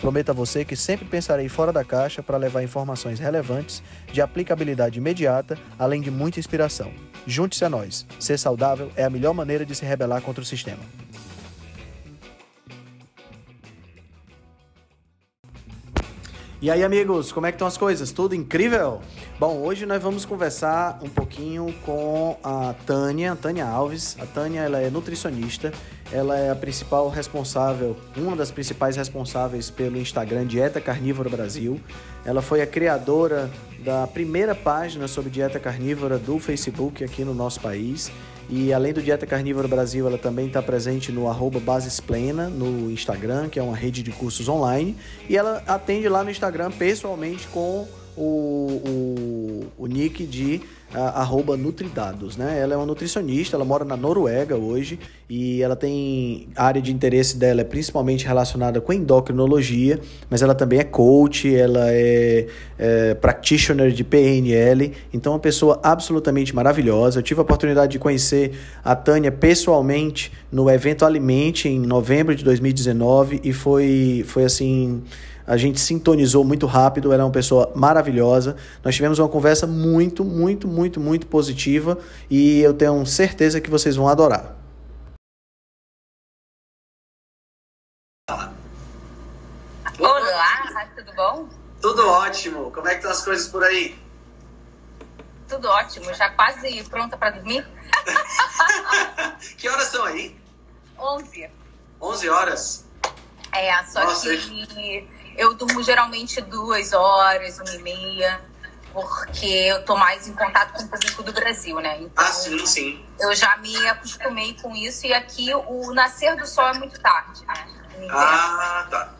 Prometo a você que sempre pensarei fora da caixa para levar informações relevantes, de aplicabilidade imediata, além de muita inspiração. Junte-se a nós. Ser saudável é a melhor maneira de se rebelar contra o sistema. E aí, amigos, como é que estão as coisas? Tudo incrível? Bom, hoje nós vamos conversar um pouquinho com a Tânia, Tânia Alves. A Tânia, ela é nutricionista, ela é a principal responsável, uma das principais responsáveis pelo Instagram Dieta Carnívora Brasil. Ela foi a criadora da primeira página sobre dieta carnívora do Facebook aqui no nosso país. E além do Dieta Carnívora Brasil, ela também está presente no arroba Basisplena, no Instagram, que é uma rede de cursos online. E ela atende lá no Instagram pessoalmente com o, o, o nick de arroba Nutridados, né? Ela é uma nutricionista, ela mora na Noruega hoje e ela tem a área de interesse dela é principalmente relacionada com endocrinologia, mas ela também é coach, ela é, é practitioner de PNL, então uma pessoa absolutamente maravilhosa. Eu tive a oportunidade de conhecer a Tânia pessoalmente no evento Alimente em novembro de 2019 e foi, foi assim a gente sintonizou muito rápido, ela é uma pessoa maravilhosa. Nós tivemos uma conversa muito, muito, muito, muito positiva e eu tenho certeza que vocês vão adorar. Olá, tudo bom? Tudo ótimo. Como é que estão as coisas por aí? Tudo ótimo, já quase pronta para dormir? que horas são aí? 11. 11 horas? É, só Nossa, que eu durmo geralmente duas horas, uma e meia, porque eu tô mais em contato com o público do Brasil, né? Então, ah, sim, sim. Eu já me acostumei com isso e aqui o nascer do sol é muito tarde, né? Ah, tá.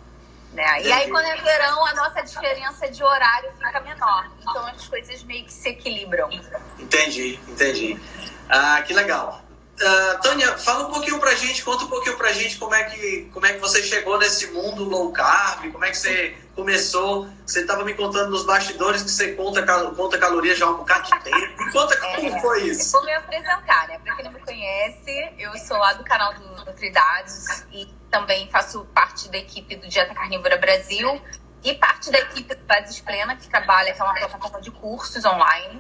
Né? E aí, quando é verão, a nossa diferença de horário fica menor. Então, as coisas meio que se equilibram. Entendi, entendi. Ah, que legal. Uh, Tânia, fala um pouquinho pra gente, conta um pouquinho pra gente como é que, como é que você chegou nesse mundo low carb, como é que você começou. Você estava me contando nos bastidores que você conta, conta calorias já há um bocado de tempo. Me conta como é, foi isso. Vou me apresentar, né? Pra quem não me conhece, eu sou lá do canal do Nutridados e também faço parte da equipe do Dieta Carnívora Brasil e parte da equipe do Bases Plena, que trabalha, que é uma plataforma de cursos online.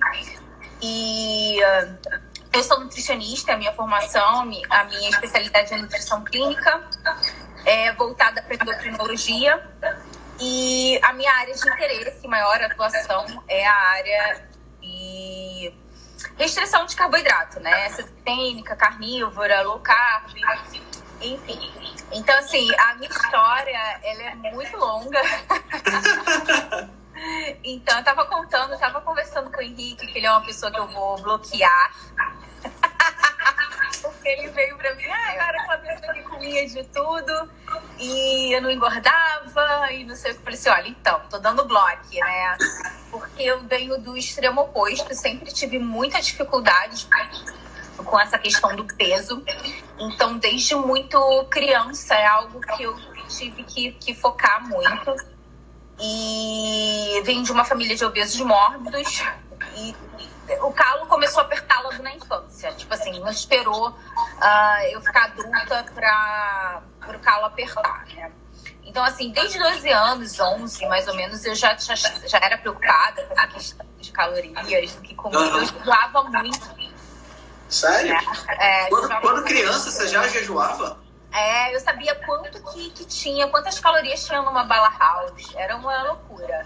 E uh, eu sou nutricionista, a minha formação, a minha especialidade é nutrição clínica, é voltada para endocrinologia. E a minha área de interesse, maior atuação, é a área de restrição de carboidrato, né? Cetogênica, carnívora, low carb, enfim. Então, assim, a minha história, ela é muito longa. então, eu tava contando, eu tava conversando com o Henrique, que ele é uma pessoa que eu vou bloquear porque ele veio pra mim, ah, eu era uma pessoa que comia de tudo e eu não engordava e não sei o que. Eu falei assim, olha, então, tô dando bloco, né? Porque eu venho do extremo oposto, sempre tive muita dificuldade com essa questão do peso. Então, desde muito criança, é algo que eu tive que, que focar muito. E venho de uma família de obesos mórbidos e o calo começou a apertar logo na infância. Tipo assim, não esperou uh, eu ficar adulta para o calo apertar, né? Então, assim, desde 12 anos, 11 mais ou menos, eu já, já, já era preocupada com essa questão de calorias, do que comia. Uhum. Eu jejuava muito. Sério? É, quando, quando criança, você já jejuava? É, eu sabia quanto que, que tinha, quantas calorias tinha numa bala house. Era uma loucura.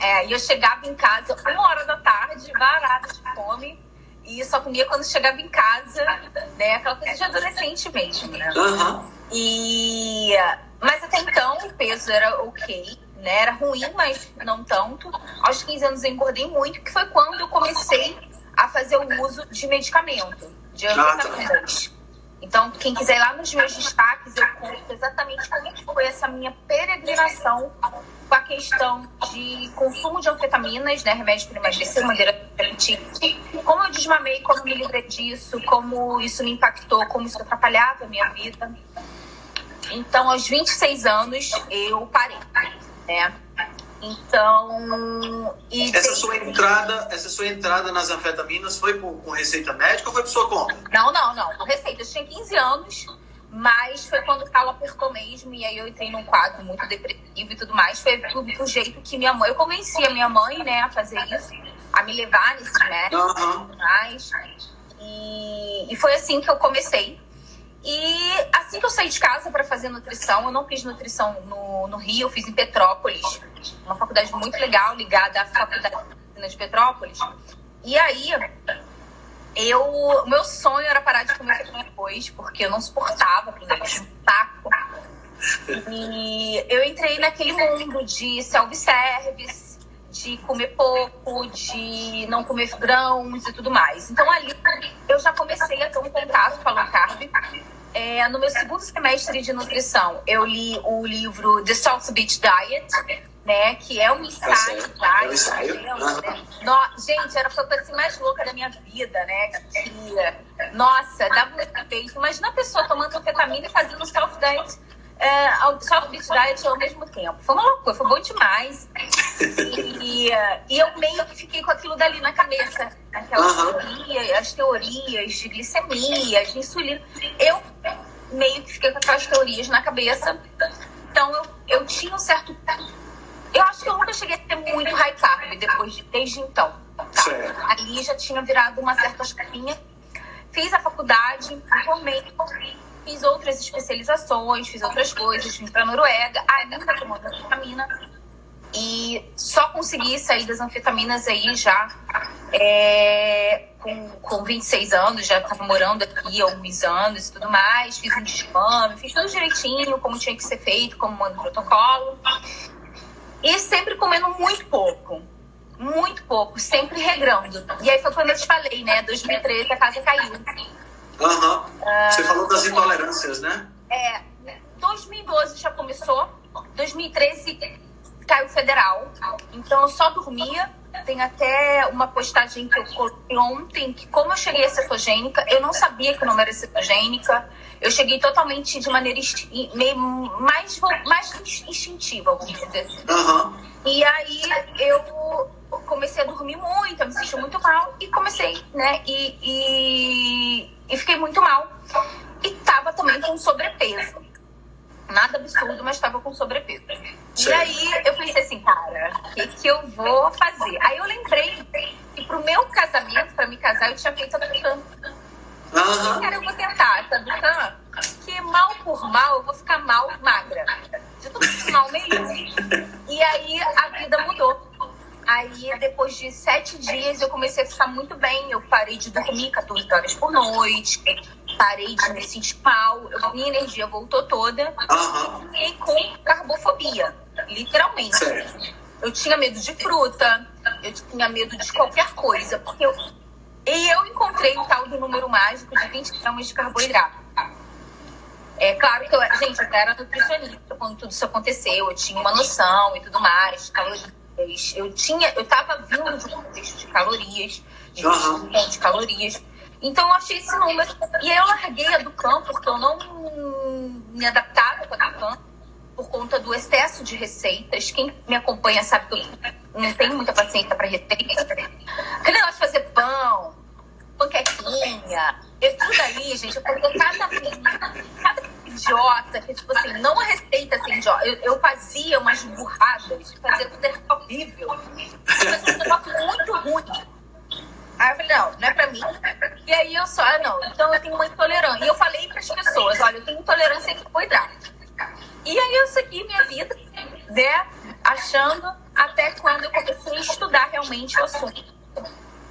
É, e eu chegava em casa uma hora da tarde, varada de fome, e só comia quando chegava em casa, né? Aquela coisa de adolescente mesmo, né? Uhum. E... Mas até então o peso era ok, né? Era ruim, mas não tanto. Aos 15 anos eu engordei muito, que foi quando eu comecei a fazer o uso de medicamento, de anfetaminas. Então, quem quiser ir lá nos meus destaques, eu conto exatamente como foi essa minha peregrinação com a questão de consumo de anfetaminas, né, remédio para emagrecer, maneira. Como eu desmamei, como me livrei disso, como isso me impactou, como isso atrapalhava a minha vida. Então, aos 26 anos, eu parei, né? Então, essa sua entrada, essa sua entrada nas anfetaminas foi com, com receita médica ou foi por sua conta? Não, não, não, com receita. Eu tinha 15 anos mas foi quando o calo apertou mesmo, e aí eu entrei num quadro muito depressivo e tudo mais. Foi do, do jeito que minha mãe. Eu convenci a minha mãe, né, a fazer isso, a me levar nesses médicos uhum. e tudo mais. E, e foi assim que eu comecei. E assim que eu saí de casa para fazer nutrição, eu não fiz nutrição no, no Rio, eu fiz em Petrópolis, uma faculdade muito legal ligada à Faculdade de Petrópolis. E aí eu, meu sonho era parar de comer arroz, porque eu não suportava ali, um taco. E eu entrei naquele mundo de self-service, de comer pouco, de não comer grãos e tudo mais. Então ali eu já comecei a ter um contato com a low carb. É, no meu segundo semestre de nutrição, eu li o livro The South Beach Diet, né? Que é um ensaio, tá? É um ensaio. Né? No, gente, era a fantasia mais louca da minha vida, né? Que, nossa, dava muito peito. Imagina a pessoa tomando anfetamina e fazendo self-diet, é, self-beat diet ao mesmo tempo. Foi uma loucura, foi bom demais. E, e, eu meio que fiquei com aquilo dali na cabeça. Aquelas uhum. teorias, as teorias de glicemia, de insulina. Eu meio que fiquei com aquelas teorias na cabeça. Então eu, eu tinha um certo eu acho que eu nunca cheguei a ter muito high carb depois de, desde então. Tá? Ali já tinha virado uma certa chavinha. Fiz a faculdade, me formei, fiz outras especializações, fiz outras coisas, vim pra Noruega, ainda tomando anfetamina. E só consegui sair das anfetaminas aí já é, com, com 26 anos, já estava morando aqui há alguns anos e tudo mais. Fiz um desmame, fiz tudo direitinho, como tinha que ser feito, como manda o protocolo. E sempre comendo muito pouco. Muito pouco, sempre regrando. E aí foi quando eu te falei, né? 2013 a casa caiu. Uhum. Você falou das intolerâncias, né? É. 2012 já começou. 2013 caiu federal. Então eu só dormia. Tem até uma postagem que eu coloquei ontem, que como eu cheguei a cetogênica, eu não sabia que o nome era cetogênica. Eu cheguei totalmente de maneira meio mais, mais instintiva, vamos dizer assim. Uhum. E aí eu comecei a dormir muito, eu me senti muito mal e comecei, né? E, e, e fiquei muito mal. E tava também com sobrepeso. Nada absurdo, mas estava com sobrepeso. E aí eu pensei assim, cara, o que, que eu vou fazer? Aí eu lembrei que pro meu casamento, para me casar, eu tinha feito a Uhum. Cara, eu vou tentar, sabe? Tá? Que mal por mal, eu vou ficar mal magra. Já tô mal mesmo. E aí a vida mudou. Aí, depois de sete dias, eu comecei a ficar muito bem. Eu parei de dormir 14 horas por noite, parei de me sentir mal, minha energia voltou toda. Uhum. E fiquei com carbofobia, literalmente. Certo. Eu tinha medo de fruta, eu tinha medo de qualquer coisa, porque eu e eu encontrei o tal do número mágico de 20 gramas de carboidrato. É claro que eu, gente, eu era nutricionista quando tudo isso aconteceu, eu tinha uma noção e tudo mais, calorias. Eu tinha, eu tava vindo de um contexto de calorias, de uhum. de calorias. Então eu achei esse número. E aí eu larguei a do campo, porque eu não me adaptava com a campo por conta do excesso de receitas. Quem me acompanha sabe que eu não tenho muita paciência para receita. Aquele negócio de fazer pão, panquequinha, eu, tudo aí, gente, eu coloquei cada, idiota, que tipo assim, não a receita assim. Eu, eu fazia umas burradas, fazia tudo horrível. Mas um negócio muito ruim. Aí eu falei, não, não é pra mim. E aí eu só, ah, não, então eu tenho uma intolerância. E eu falei pras pessoas, olha, eu tenho intolerância a carboidrato. E aí eu segui minha vida, né? Achando até quando eu comecei a estudar realmente o assunto.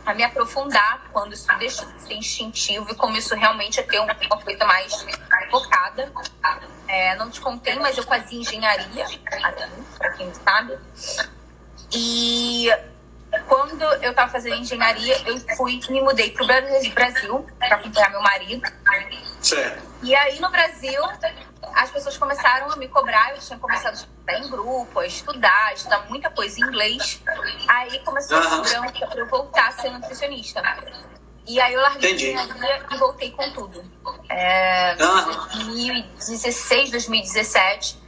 A me aprofundar quando isso deixou de ser instintivo e começou realmente a ter uma coisa mais focada. É, não te contei, mas eu fazia engenharia, para quem sabe. E quando eu estava fazendo engenharia, eu fui me mudei para o Brasil para acompanhar meu marido. Certo. E aí no Brasil as pessoas começaram a me cobrar. Eu tinha começado a estudar em grupo, a estudar, a estudar muita coisa em inglês. Aí começou a cobrança para eu voltar a ser nutricionista. E aí eu larguei Entendi. minha vida e voltei com tudo. É, Aham. 2016, 2017.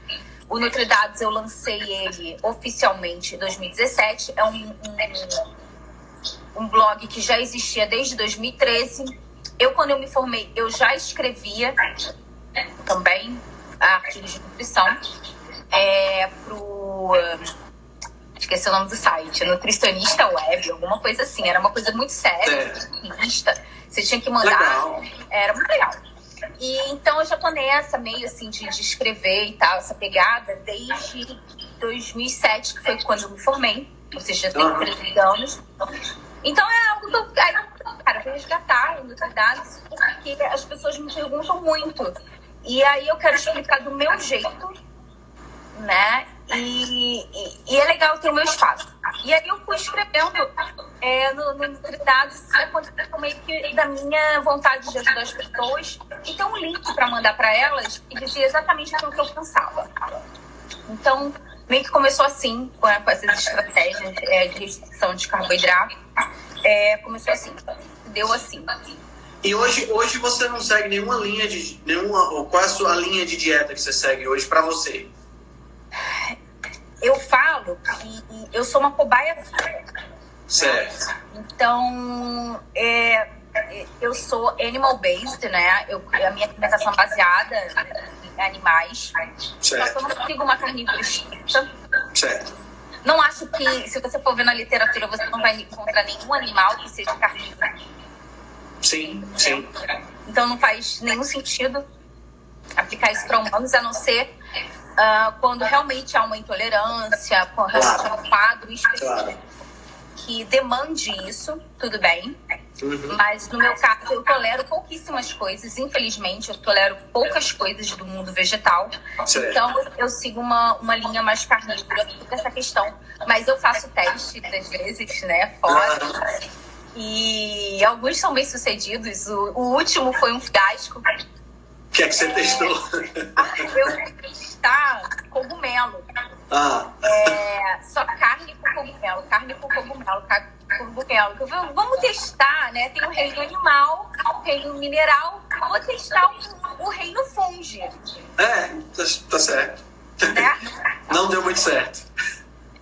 O NutriDados eu lancei ele oficialmente em 2017. É um, um, um blog que já existia desde 2013. Eu, quando eu me formei, eu já escrevia também artigos de nutrição é, pro. Esqueci o nome do site, Nutricionista Web, alguma coisa assim. Era uma coisa muito séria, Certo. revista. Você tinha que mandar. Legal. Era muito legal. E então eu já tô nessa meio assim de, de escrever e tal, essa pegada, desde 2007, que foi quando eu me formei. Ou seja, já tenho Aham. 13 anos. Então é algo que eu, aí, cara, eu vou resgatar os dados, porque as pessoas me perguntam muito. E aí eu quero explicar do meu jeito, né? E, e, é legal ter o meu espaço. E aí eu fui escrevendo é, no, no Nutridados meio que da minha vontade de ajudar as pessoas. E tem um link para mandar para elas e dizia exatamente aquilo que eu pensava. Então, meio que começou assim, com, essas estratégias é, de restrição de carboidrato. É, começou assim, deu assim. E hoje, hoje você não segue nenhuma linha de. Nenhuma, qual é a sua linha de dieta que você segue hoje pra você? Eu falo que eu sou uma cobaia Certo. Então, é, eu sou animal based, né? Eu, a minha alimentação é baseada em animais. Só que eu não Certo. sigo uma carnívora estrita. Certo. Não acho que, se você for ver na literatura, você não vai encontrar nenhum animal que seja carnívoro. Sim, sim. Então não faz nenhum sentido aplicar isso para humanos, a não ser ah, quando realmente há uma intolerância, quando realmente há um quadro específico Claro. que demande isso, tudo bem. Uhum. Mas no meu caso, eu tolero pouquíssimas coisas. Infelizmente, eu tolero poucas coisas do mundo vegetal. Certo. Então, eu sigo uma, uma linha mais carnívora dessa questão. Mas eu faço teste às vezes, né? Fora. E alguns são bem sucedidos. O, o último foi um fiasco. O que é que você testou? Ah, Eu fui testar cogumelo. Ah, É, só carne com cogumelo, carne com cogumelo, carne com cogumelo. Falei, Vamos testar, né? Tem o reino animal, o reino mineral, vou testar o, o reino fungi, é, tá, tá certo. né? Não deu muito certo.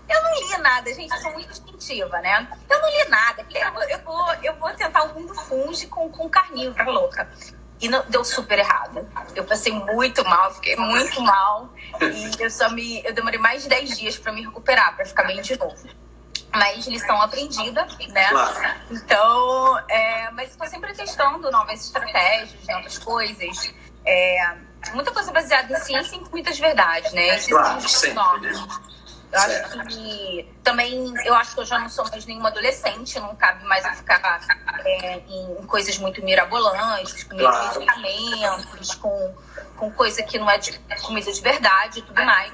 Eu não li nada, gente, eu sou muito instintiva, né? Eu não li nada. Eu vou, eu vou, eu vou tentar o mundo fungi com, com carnívoro, louca. E não, deu super errado. Eu passei muito mal, fiquei muito mal. E eu só me. Eu demorei mais de 10 dias pra me recuperar, pra ficar bem de novo. Mas lição aprendida, né? Claro. Então, é, mas estou sempre testando novas estratégias, novas coisas. É, muita coisa baseada em ciência e muitas verdades, né? Esses Claro, são os sempre, né? Eu Certo. acho que também, eu acho que eu já não sou mais nenhuma adolescente, não cabe mais eu ficar é, em coisas muito mirabolantes, com Claro. medicamentos, com, com coisa que não é de comida de verdade e tudo mais.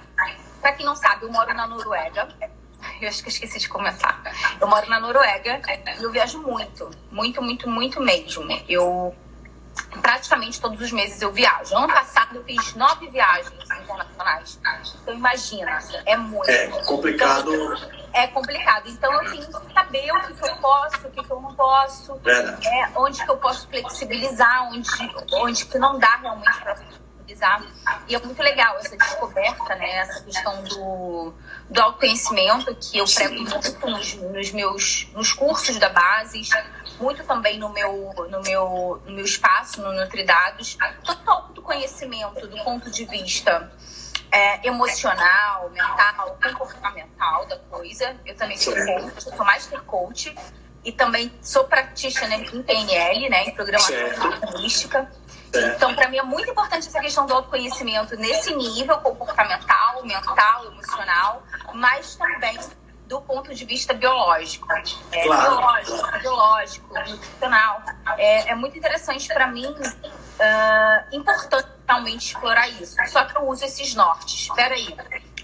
Pra quem não sabe, eu moro na Noruega. Eu acho que eu esqueci de comentar. Eu moro na Noruega e eu viajo muito, muito, muito, muito mesmo. Eu praticamente todos os meses eu viajo. Ano passado eu fiz nove viagens internacionais. Então imagina, é muito. É complicado. É complicado. Então eu tenho que saber o que, que eu posso, o que, que eu não posso, Verdade. é, onde que eu posso flexibilizar, onde, onde que não dá realmente para flexibilizar. E é muito legal essa descoberta, né? Essa questão do, do autoconhecimento que eu prego muito nos, nos meus nos cursos da Bases, muito também no meu, no meu, no meu espaço, no Nutridados. Todo autoconhecimento do ponto de vista é, emocional, mental, comportamental da coisa. Eu também sou coach, eu sou master coach e também sou practitioner em PNL, né, em programação linguística. Então, para mim é muito importante essa questão do autoconhecimento nesse nível comportamental, mental, emocional, mas também do ponto de vista biológico. É, Claro. Biológico, biológico, nutricional. É, é muito interessante para mim, ah, importante realmente explorar isso. Só que eu uso esses nortes. Espera aí.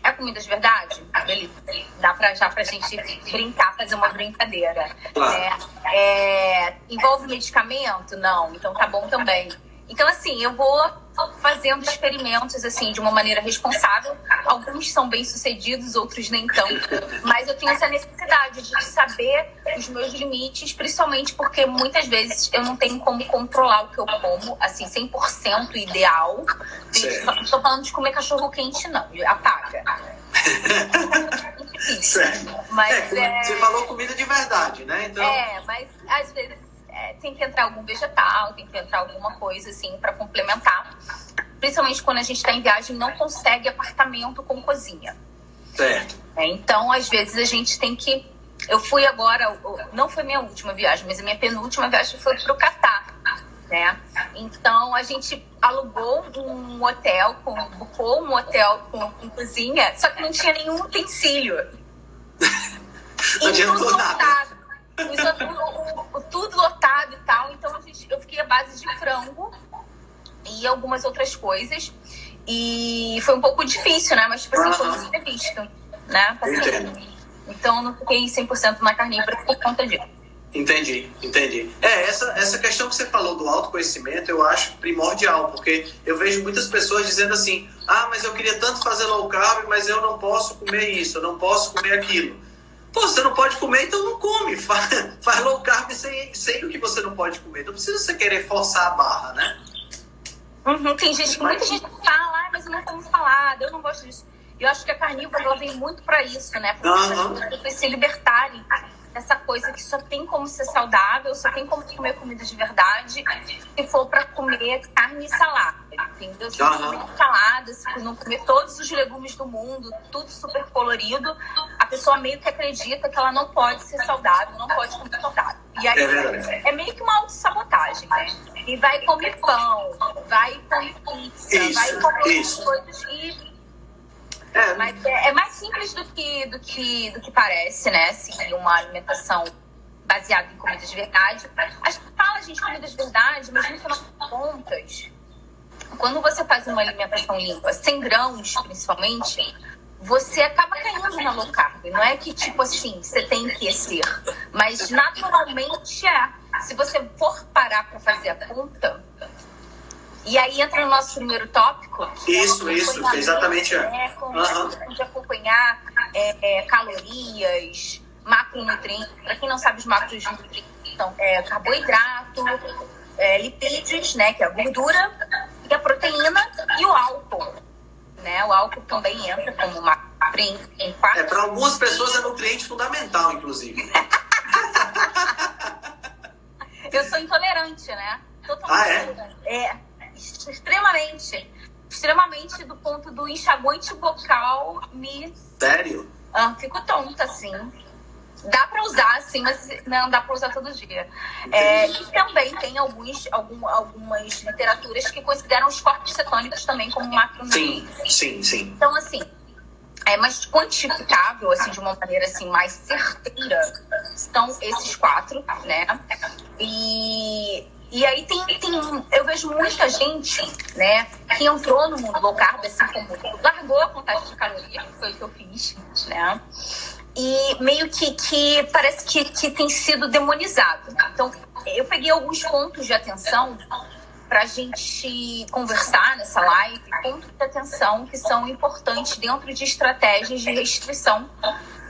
É comida de verdade? Beleza. Dá pra, já pra gente brincar, fazer uma brincadeira. Claro. É, é, envolve medicamento? Não. Então tá bom também. Então, assim, eu vou fazendo experimentos assim de uma maneira responsável. Alguns são bem sucedidos, outros nem tanto. Mas eu tenho essa necessidade de saber os meus limites, principalmente porque muitas vezes eu não tenho como controlar o que eu como, assim, 100% ideal. Não estou falando de comer cachorro quente, não. Apaga. Mas, é, é... Você falou comida de verdade, né? Então... É, mas às vezes tem que entrar algum vegetal, tem que entrar alguma coisa assim para complementar. Principalmente quando a gente está em viagem e não consegue apartamento com cozinha. Certo. É, então, às vezes a gente tem que. Eu fui agora, não foi minha última viagem, mas a minha penúltima viagem foi para o Catar. Né? Então a gente alugou um hotel, com, bucou um hotel com, com cozinha, só que não tinha nenhum utensílio. não adiantou nada tudo lotado e tal. Então a gente, eu fiquei à base de frango e algumas outras coisas. E foi um pouco difícil, né? Mas, tipo assim, foi muito previsto, né? Assim, então eu não fiquei 100% na carnívora por conta disso. Entendi, entendi. É, essa, essa questão que você falou do autoconhecimento eu acho primordial, porque eu vejo muitas pessoas dizendo assim: ah, mas eu queria tanto fazer low carb, mas eu não posso comer isso, eu não posso comer aquilo. Pô, você não pode comer, então não come. Faz, faz low carb sem, sem o que você não pode comer. Não precisa você querer forçar a barra, né? Uhum, tem gente, muita gente fala, ah, mas eu não como salada, eu não gosto disso. Eu acho que a carnívora ela vem muito para isso, né? Para uhum. as pessoas se libertarem essa coisa que só tem como ser saudável, só tem como comer comida de verdade, se for para comer carne e salada, entendeu? Se não comer salada, se não comer todos os legumes do mundo, tudo super colorido, a pessoa meio que acredita que ela não pode ser saudável, não pode comer saudável. E aí é, é meio que uma autossabotagem, né? E vai comer pão, vai comer pizza, isso, vai comer isso. coisas e é. Mas é, é, mais simples do que, do, que, do que parece, né? Seguir uma alimentação baseada em comida de verdade. A gente fala, gente, comida de verdade, mas no final das contas, quando você faz uma alimentação limpa, sem grãos principalmente, você acaba caindo na low carb. Não é que, tipo assim, você tem que ser. Mas naturalmente é. Se você for parar para fazer a conta, e aí entra no nosso primeiro tópico. Isso, é isso, exatamente. É, com uhum. de acompanhar é, é, calorias, macronutrientes. Para quem não sabe, os macronutrientes são é, carboidrato, é, lipídios, né, que é a gordura, e a proteína e o álcool. Né? O álcool também entra como macronutriente. É, para algumas pessoas é nutriente fundamental, inclusive. Eu sou intolerante, né? Totalmente ah, é? É extremamente, extremamente do ponto do enxaguante bocal me. Sério? Ah, fico tonta, assim. Dá para usar, assim, mas não dá para usar todo dia. É, e também tem alguns, algum, algumas literaturas que consideram os corpos cetônicos também como macronutrientes. Sim, sim, sim. Então, assim, é mais quantificável, assim, de uma maneira assim, mais certeira, são esses quatro, né? E e aí tem, tem, eu vejo muita gente, né, que entrou no mundo low carb, assim como largou a contagem de calorias, que foi o que eu fiz, né? E meio que, que parece que, que tem sido demonizado. Então, eu peguei alguns pontos de atenção para a gente conversar nessa live, pontos de atenção que são importantes dentro de estratégias de restrição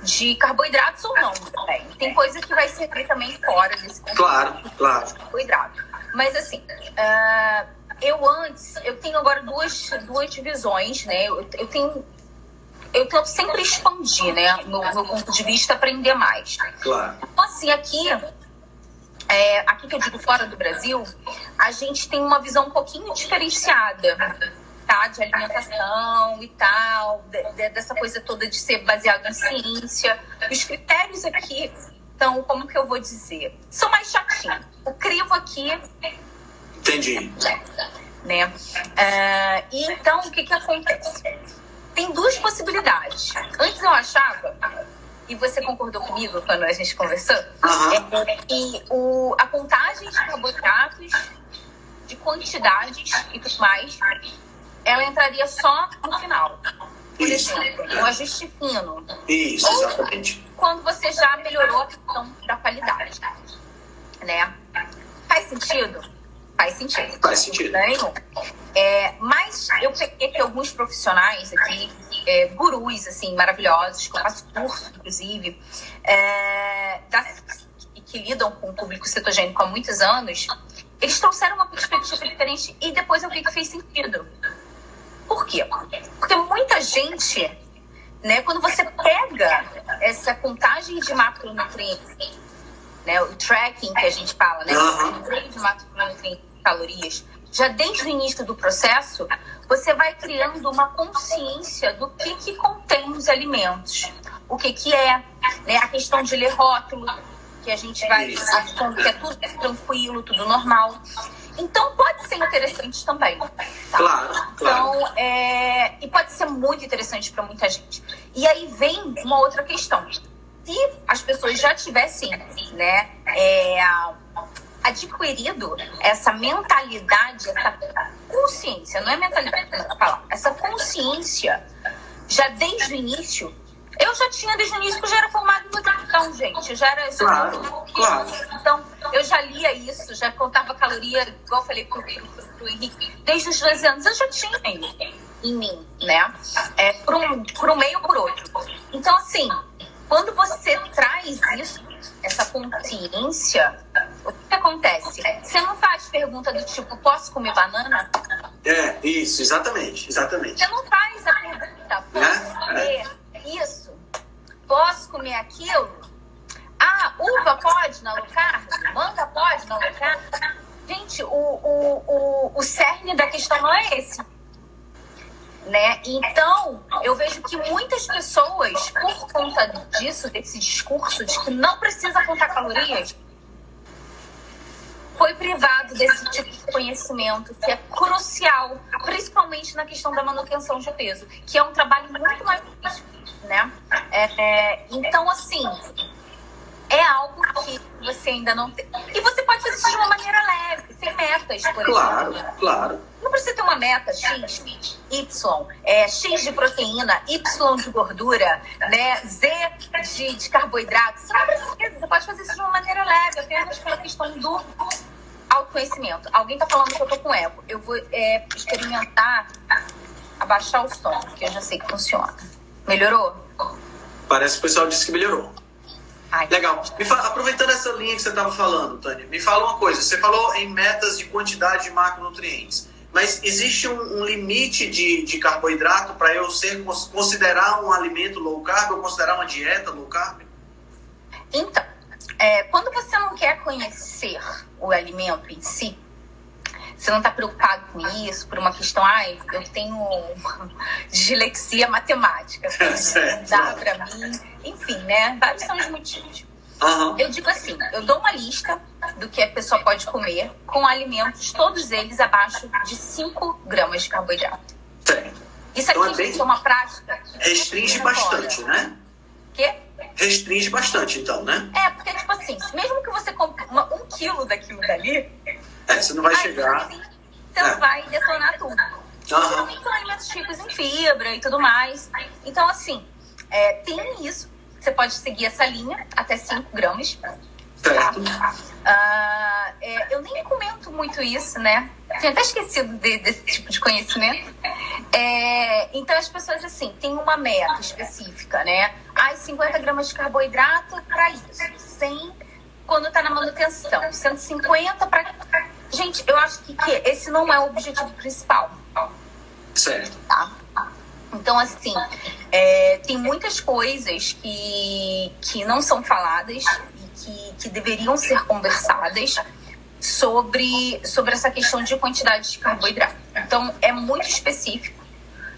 de carboidratos ou não também. Tem coisa que vai servir também fora desse claro, claro. de carboidrato. Mas assim, uh, eu antes, eu tenho agora duas, duas divisões, né? Eu, eu tenho. Eu tento sempre expandir, né? Meu, meu ponto de vista, aprender mais. Claro. Então, assim, aqui é, aqui que eu digo fora do Brasil, a gente tem uma visão um pouquinho diferenciada, tá? De alimentação e tal, de, de, dessa coisa toda de ser baseado em ciência. Os critérios aqui então, como que eu vou dizer? São mais chatinhos. O crivo aqui. Entendi. Né? Uh, e então, o que que acontece? Tem duas possibilidades. Antes eu achava, e você concordou comigo quando a gente conversou, uhum. é que o, a contagem de carboidratos, de quantidades e tudo mais, ela entraria só no final. Por Isso. exemplo, um ajuste fino. Isso, exatamente. Ou quando você já melhorou a questão da qualidade. Né? Faz sentido? Faz sentido. Faz sentido. Nenhum. É, mas eu peguei aqui alguns profissionais aqui, é, gurus, assim, maravilhosos, que eu faço curso, inclusive, é, da, que lidam com o público cetogênico há muitos anos, eles trouxeram uma perspectiva diferente e depois eu vi que fez sentido. Por quê? Porque muita gente, né, quando você pega essa contagem de macronutrientes, né, o tracking que a gente fala, né, o de macronutrientes calorias, já desde o início do processo, você vai criando uma consciência do que, que contém os alimentos, o que, que é, né? a questão de ler rótulo, que a gente vai achando que é tudo tranquilo, tudo normal. Então pode ser interessante também. Tá? Claro, claro. Então, é... e pode ser muito interessante para muita gente. E aí vem uma outra questão. Se as pessoas já tivessem, né, é adquirido essa mentalidade, essa consciência, não é mentalidade, falar, essa consciência já desde o início. Eu já tinha desde o início, que eu já era formada em nutrição, gente. Eu já era. Claro, claro. Então, eu já lia isso, já contava caloria, igual eu falei pro, pro, pro Henrique, desde os 12 anos eu já tinha em mim, né? É, por, um, por um meio ou por outro. Então, assim, quando você traz isso, essa consciência, o que acontece? Você não faz pergunta do tipo, posso comer banana? É, isso, exatamente, exatamente. Você não faz a pergunta, posso é? comer é. isso? Posso comer aquilo? Ah, uva pode na low carb? Manga pode na low carb? Gente, o, o, o, o cerne da questão não é esse. Né? Então, eu vejo que muitas pessoas, por conta disso, desse discurso de que não precisa contar calorias, foi privado desse tipo de conhecimento que é crucial, principalmente na questão da manutenção de peso, que é um trabalho muito mais difícil, né? É, é, então, assim, é algo que você ainda não tem. E você pode fazer isso de uma maneira leve, sem metas, por claro, exemplo. Claro, claro. Não precisa ter uma meta X, Y, é, X de proteína, Y de gordura, né, Z de, de carboidrato. Você não precisa, você pode fazer isso de uma maneira leve, apenas pela questão do autoconhecimento. Alguém tá falando que eu tô com eco. Eu vou é, experimentar abaixar o som, que eu já sei que funciona. Melhorou? Parece que o pessoal disse que melhorou. Ai. Legal. Fala, aproveitando essa linha que você estava falando, Tânia, me fala uma coisa. Você falou em metas de quantidade de macronutrientes. Mas existe um, um limite de, de carboidrato para eu ser considerar um alimento low carb ou considerar uma dieta low carb? Então, é, quando você não quer conhecer o alimento em si, você não está preocupado com isso, por uma questão, ai, ah, eu tenho dislexia matemática, certo. dá para mim, enfim, né? Vários são os motivos. Uhum. Eu digo assim, eu dou uma lista do que a pessoa pode comer com alimentos, todos eles abaixo de 5 gramas de carboidrato. Certo. Isso aqui então é, bem... é uma prática. Restringe bastante, fora. né? Quê? Restringe bastante, então, né? É, porque, tipo assim, mesmo que você compre um quilo daquilo dali. É, você não vai chegar. Assim, você é. vai detonar tudo. Uhum. São alimentos ricos em fibra e tudo mais. Então, assim, é, tem isso. Você pode seguir essa linha até 5 gramas. Certo. Ah, é, eu nem comento muito isso, né? Tinha até esquecido de, desse tipo de conhecimento. É, então, as pessoas, assim, têm uma meta específica, né? Ai, 50 gramas de carboidrato para isso. 100 quando está na manutenção. 150 para. Gente, eu acho que, que esse não é o objetivo principal. Certo. Tá? Então, assim, é, tem muitas coisas que, que não são faladas que, que deveriam ser conversadas sobre, sobre essa questão de quantidade de carboidrato. Então, é muito específico,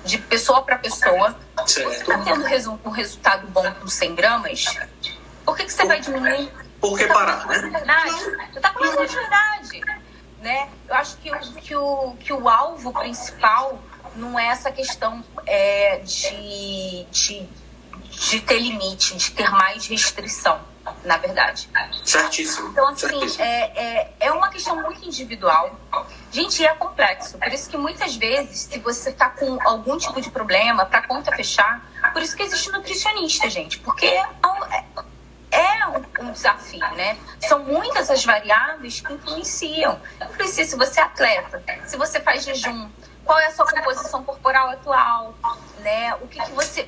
de pessoa para pessoa. Certo. Você está tendo resu um resultado bom com 100 gramas, por que, que você por, vai diminuir? Por que parar, né? Verdade. Você está falando de verdade. Né? Eu acho que o, que, o, que o alvo principal não é essa questão é, de, de, de ter limite, de ter mais restrição na verdade. Certíssimo. Então, assim, Certíssimo. É, é, é uma questão muito individual. Gente, é complexo. Por isso que muitas vezes, se você está com algum tipo de problema, para conta fechar, por isso que existe nutricionista, gente. Porque é, um, um desafio, né? São muitas as variáveis que influenciam. Influencia se você é atleta, se você faz jejum, qual é a sua composição corporal atual, né? O que, que você.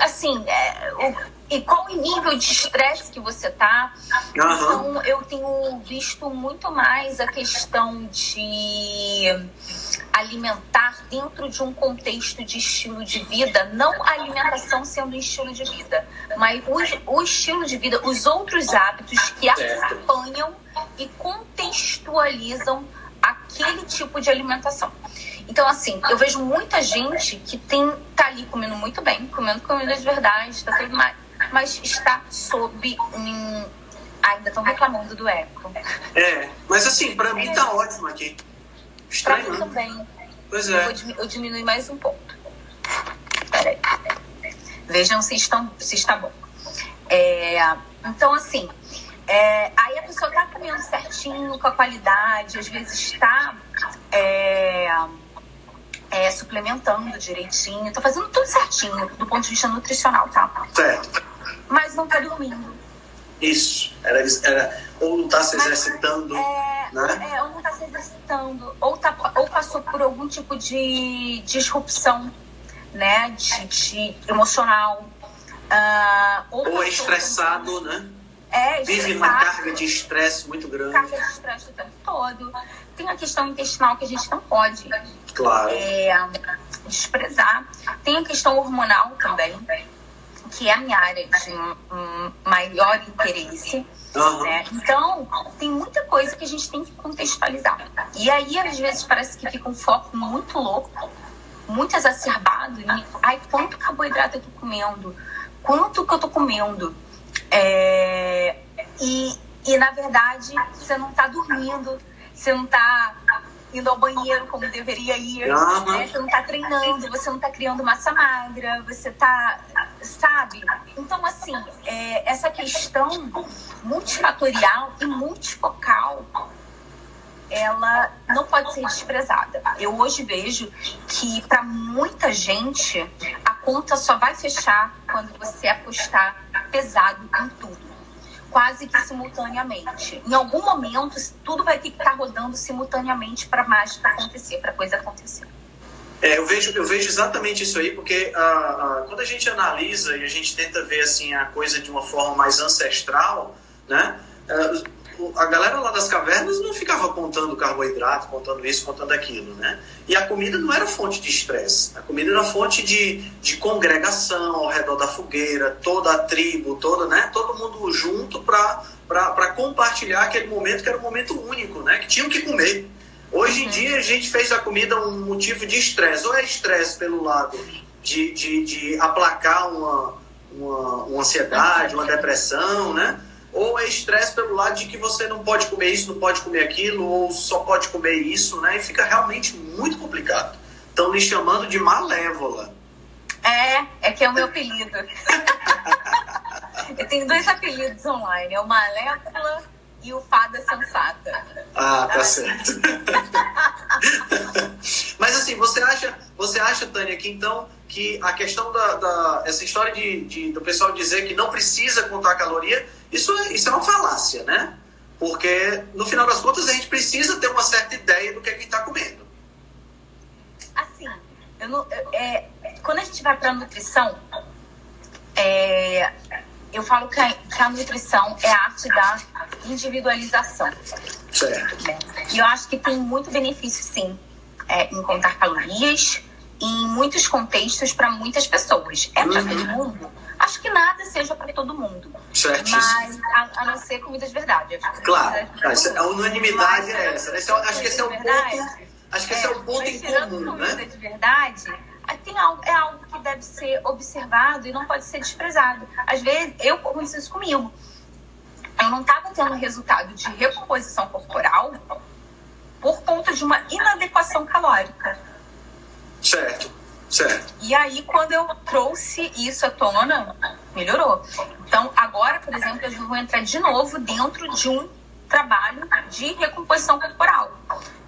Assim, é, o, e qual o nível de estresse que você tá. Então, eu tenho visto muito mais a questão de alimentar dentro de um contexto de estilo de vida, não a alimentação sendo um estilo de vida, mas o, o estilo de vida, os outros hábitos que acompanham e contextualizam aquele tipo de alimentação. Então, assim, eu vejo muita gente que tem, tá ali comendo muito bem, comendo comida de verdade, tá tudo mais, mas está sob um. Ainda estão reclamando do eco. É, mas assim, pra mim tá ótimo aqui. Pra Estranho, mim também. Pois Eu, é. vou dimi- eu diminui mais um pouco. Peraí. Vejam se, estão, se está bom. É, então, assim, é, aí a pessoa tá comendo certinho, com a qualidade, às vezes está é, é, suplementando direitinho, tá fazendo tudo certinho do ponto de vista nutricional, tá? Certo. Mas não tá dormindo. Isso. Era, era, ou não tá se exercitando, É, né? é, ou não tá se exercitando, ou, tá, ou passou por algum tipo de disrupção, né, de, de emocional. ah, ou Ou é estressado, né? É, Vive estressado, carga de estresse muito grande. carga de estresse o tempo todo. Tem a questão intestinal que a gente não pode Claro. é, desprezar. Tem a questão hormonal também, que é a minha área de maior interesse. Né? Então, tem muita coisa que a gente tem que contextualizar. E aí, às vezes, parece que fica um foco muito louco, muito exacerbado. Em, Ai, quanto carboidrato eu tô comendo? Quanto que eu tô comendo? É, E, e, na verdade, você não tá dormindo, você não tá indo ao banheiro como deveria ir, né? você não tá treinando, você não tá criando massa magra, você tá, sabe? Então, assim, é, essa questão multifatorial e multifocal, ela não pode ser desprezada. Eu hoje vejo que para muita gente a conta só vai fechar quando você apostar pesado em tudo. Quase que simultaneamente. Em algum momento, tudo vai ter que estar rodando simultaneamente para a mágica acontecer, para a coisa acontecer. É, eu vejo, eu vejo exatamente isso aí, porque quando a gente analisa e a gente tenta ver assim a coisa de uma forma mais ancestral, né? o- a galera lá das cavernas não ficava contando carboidrato, contando isso, contando aquilo, né? E a comida não era fonte de estresse. A comida era fonte de, de congregação ao redor da fogueira, toda a tribo, toda, né? Todo mundo junto para compartilhar aquele momento que era um momento único, né? Que tinham que comer. Hoje em Uhum. dia a gente fez da comida um motivo de estresse. Ou é estresse pelo lado de, de, de aplacar uma, uma, uma ansiedade, uma depressão, né? Ou é estresse pelo lado de que você não pode comer isso, não pode comer aquilo, ou só pode comer isso, né? E fica realmente muito complicado. Estão me chamando de malévola. É, é que é o meu apelido. Eu tenho dois apelidos online, é o Malévola e o Fada Sensata. Ah, tá certo. Mas assim, você acha, você acha, Tânia, que então que a questão da, da- essa história de, de- do pessoal dizer que não precisa contar caloria, isso é, isso é uma falácia, né? Porque no final das contas a gente precisa ter uma certa ideia do que é que está comendo. Assim, eu não- eu- é, quando a gente vai para nutrição, é, eu falo que a, que a nutrição é a arte da individualização. Certo. né? E eu acho que tem muito benefício, sim, é, em contar calorias, em muitos contextos para muitas pessoas. É para Uhum. todo mundo? Acho que nada seja para todo mundo. Certíssimo. Mas, a, a não ser comida de verdade. Claro, de verdade a unanimidade Mas, é essa. Esse é acho que esse é o comida ponto. verdade, Acho que esse é o ponto em comum, comida né? de verdade, tem algo, é algo que deve ser observado e não pode ser desprezado. Às vezes, eu aconteceu isso comigo. Eu não estava tendo resultado de recomposição corporal por conta de uma inadequação calórica. Certo, certo. E aí, quando eu trouxe isso à tona, melhorou. Então, agora, por exemplo, eu vou entrar de novo dentro de um trabalho de recomposição corporal,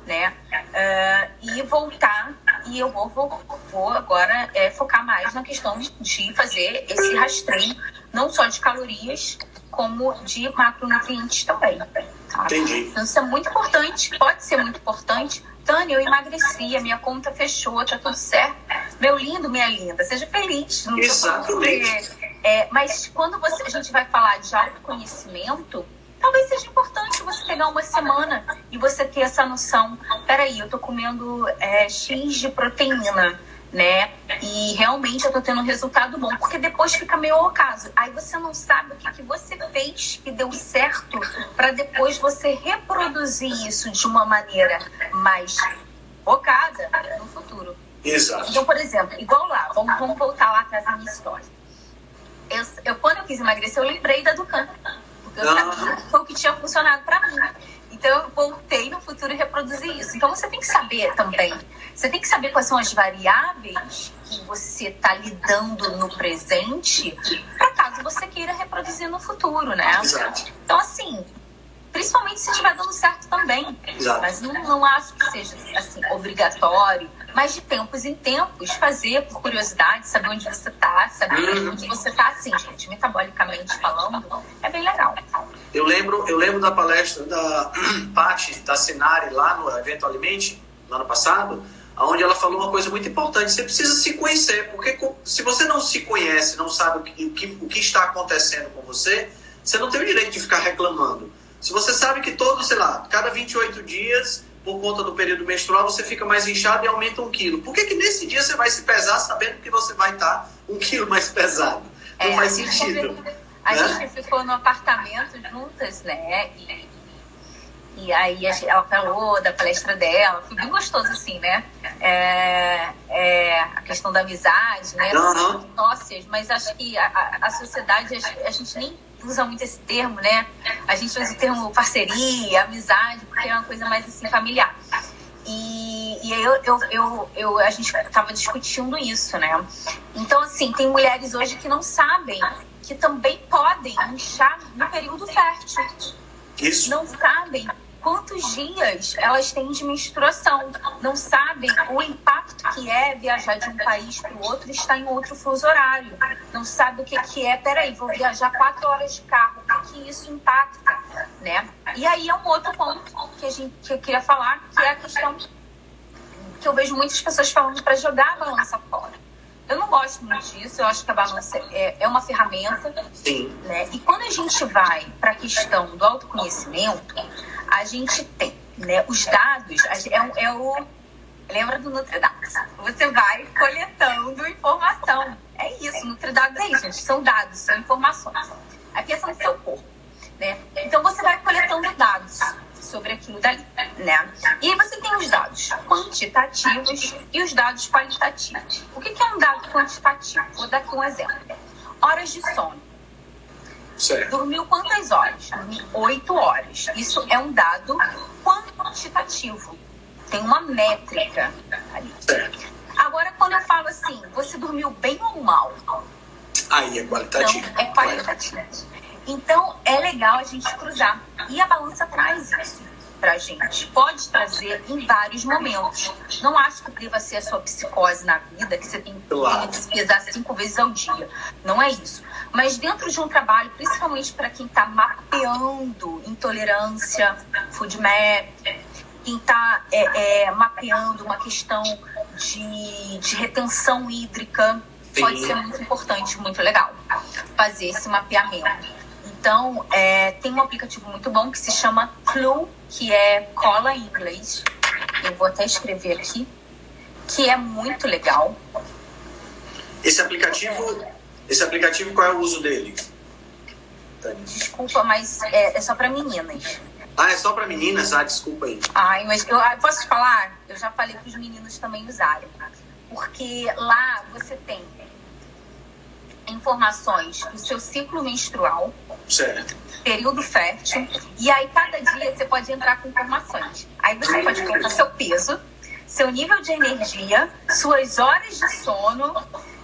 né? Ah, e voltar, e eu vou, vou, vou agora é, focar mais na questão de fazer esse rastreio, não só de calorias, como de macronutrientes também. Tá? Entendi. Então, isso é muito importante, pode ser muito importante Tânia, eu emagreci, a minha conta fechou, tá tudo certo. Meu lindo, minha linda, seja feliz. Não Exatamente. É, mas quando você, a gente vai falar de autoconhecimento, talvez seja importante você pegar uma semana e você ter essa noção. Peraí, eu tô comendo é, X de proteína né? E realmente eu tô tendo um resultado bom, porque depois fica meio ao caso. Aí você não sabe o que, que você fez que deu certo para depois você reproduzir isso de uma maneira mais focada no futuro. Exato. Então, por exemplo, igual lá, vamos, vamos voltar lá atrás na minha história. Eu, eu, quando eu quis emagrecer, eu lembrei da Ducan. Porque eu sabia que foi o que tinha funcionado para mim. Então eu voltei no futuro e reproduzi isso. Então você tem que saber também. Você tem que saber quais são as variáveis que você está lidando no presente, para caso você queira reproduzir no futuro, né? Exato. Então, assim, principalmente se estiver dando certo também. Exato. Mas não, não acho que seja assim obrigatório. Mas de tempos em tempos, fazer por curiosidade, saber onde você está, saber Uhum. onde você está, assim, gente, metabolicamente falando, é bem legal. Eu lembro, eu lembro da palestra da Paty Tassinari lá no evento Alimente, no ano passado, onde ela falou uma coisa muito importante. Você precisa se conhecer, porque se você não se conhece, não sabe o que, o que, o que está acontecendo com você, você não tem o direito de ficar reclamando. Se você sabe que todo, sei lá, cada 28 dias, por conta do período menstrual, você fica mais inchado e aumenta um quilo. Por que, que nesse dia você vai se pesar sabendo que você vai estar um quilo mais pesado? Não É, faz sentido. ficou- A né? gente ficou no apartamento juntas, né? E, e aí ela falou da palestra dela, foi bem gostoso assim, né? É, é, a questão da amizade, né? Aham. Sócias, mas acho que a, a- a sociedade, a, a gente nem usa muito esse termo, né? A gente usa o termo parceria, amizade, porque é uma coisa mais assim familiar. E, e aí eu, eu, eu, eu- a gente estava discutindo isso, né? Então, assim, tem mulheres hoje que não sabem que também podem inchar no período fértil. Isso. Não sabem quantos dias elas têm de menstruação. Não sabem o impacto que é viajar de um país para o outro e estar em outro fuso horário. Não sabe o que, que é, peraí, vou viajar quatro horas de carro, o que, que isso impacta, né? E aí é um outro ponto que, a gente, que eu queria falar, que é a questão que eu vejo muitas pessoas falando para jogar a balança fora. Eu não gosto muito disso, eu acho que a balança é, é uma ferramenta, Sim. né? E quando a gente vai para a questão do autoconhecimento, a gente tem né, os dados, é, o- é o. Lembra do Nutridados? Você vai coletando informação. É isso, Nutridados é isso, gente. São dados, são informações. A questão do seu corpo. Né? Então você vai coletando dados sobre aquilo dali, né? E você tem os dados quantitativos e os dados qualitativos. O que é um dado quantitativo? Vou dar aqui um exemplo. Horas de sono. Certo. Dormiu quantas horas? Dormi oito horas. Isso é um dado quantitativo. Tem uma métrica ali. Certo. Agora, quando eu falo assim, você dormiu bem ou mal? Aí é Então, qualitativo. é qualitativo. Então, é legal a gente cruzar. E a balança traz isso pra gente. Pode trazer em vários momentos. Não acho que deva ser a sua psicose na vida, que você tem Claro. que se pesar cinco vezes ao dia. Não é isso. Mas dentro de um trabalho, principalmente para quem está mapeando intolerância, food map, quem está mapeando uma questão de, de retenção hídrica, pode Sim. ser muito importante, muito legal fazer esse mapeamento. Então, é, tem um aplicativo muito bom que se chama Clue, que é cola em inglês. Eu vou até escrever aqui, que é muito legal. Esse aplicativo, esse aplicativo, qual é o uso dele? Desculpa, mas é, é só para meninas. Ah, é só para meninas? Ah, desculpa aí. Ai, mas eu ah, posso te falar? Eu já falei para os meninos também usarem. Porque lá você tem informações do seu ciclo menstrual, Certo. período fértil, e aí cada dia você pode entrar com informações. Aí você pode colocar seu peso, seu nível de energia, suas horas de sono,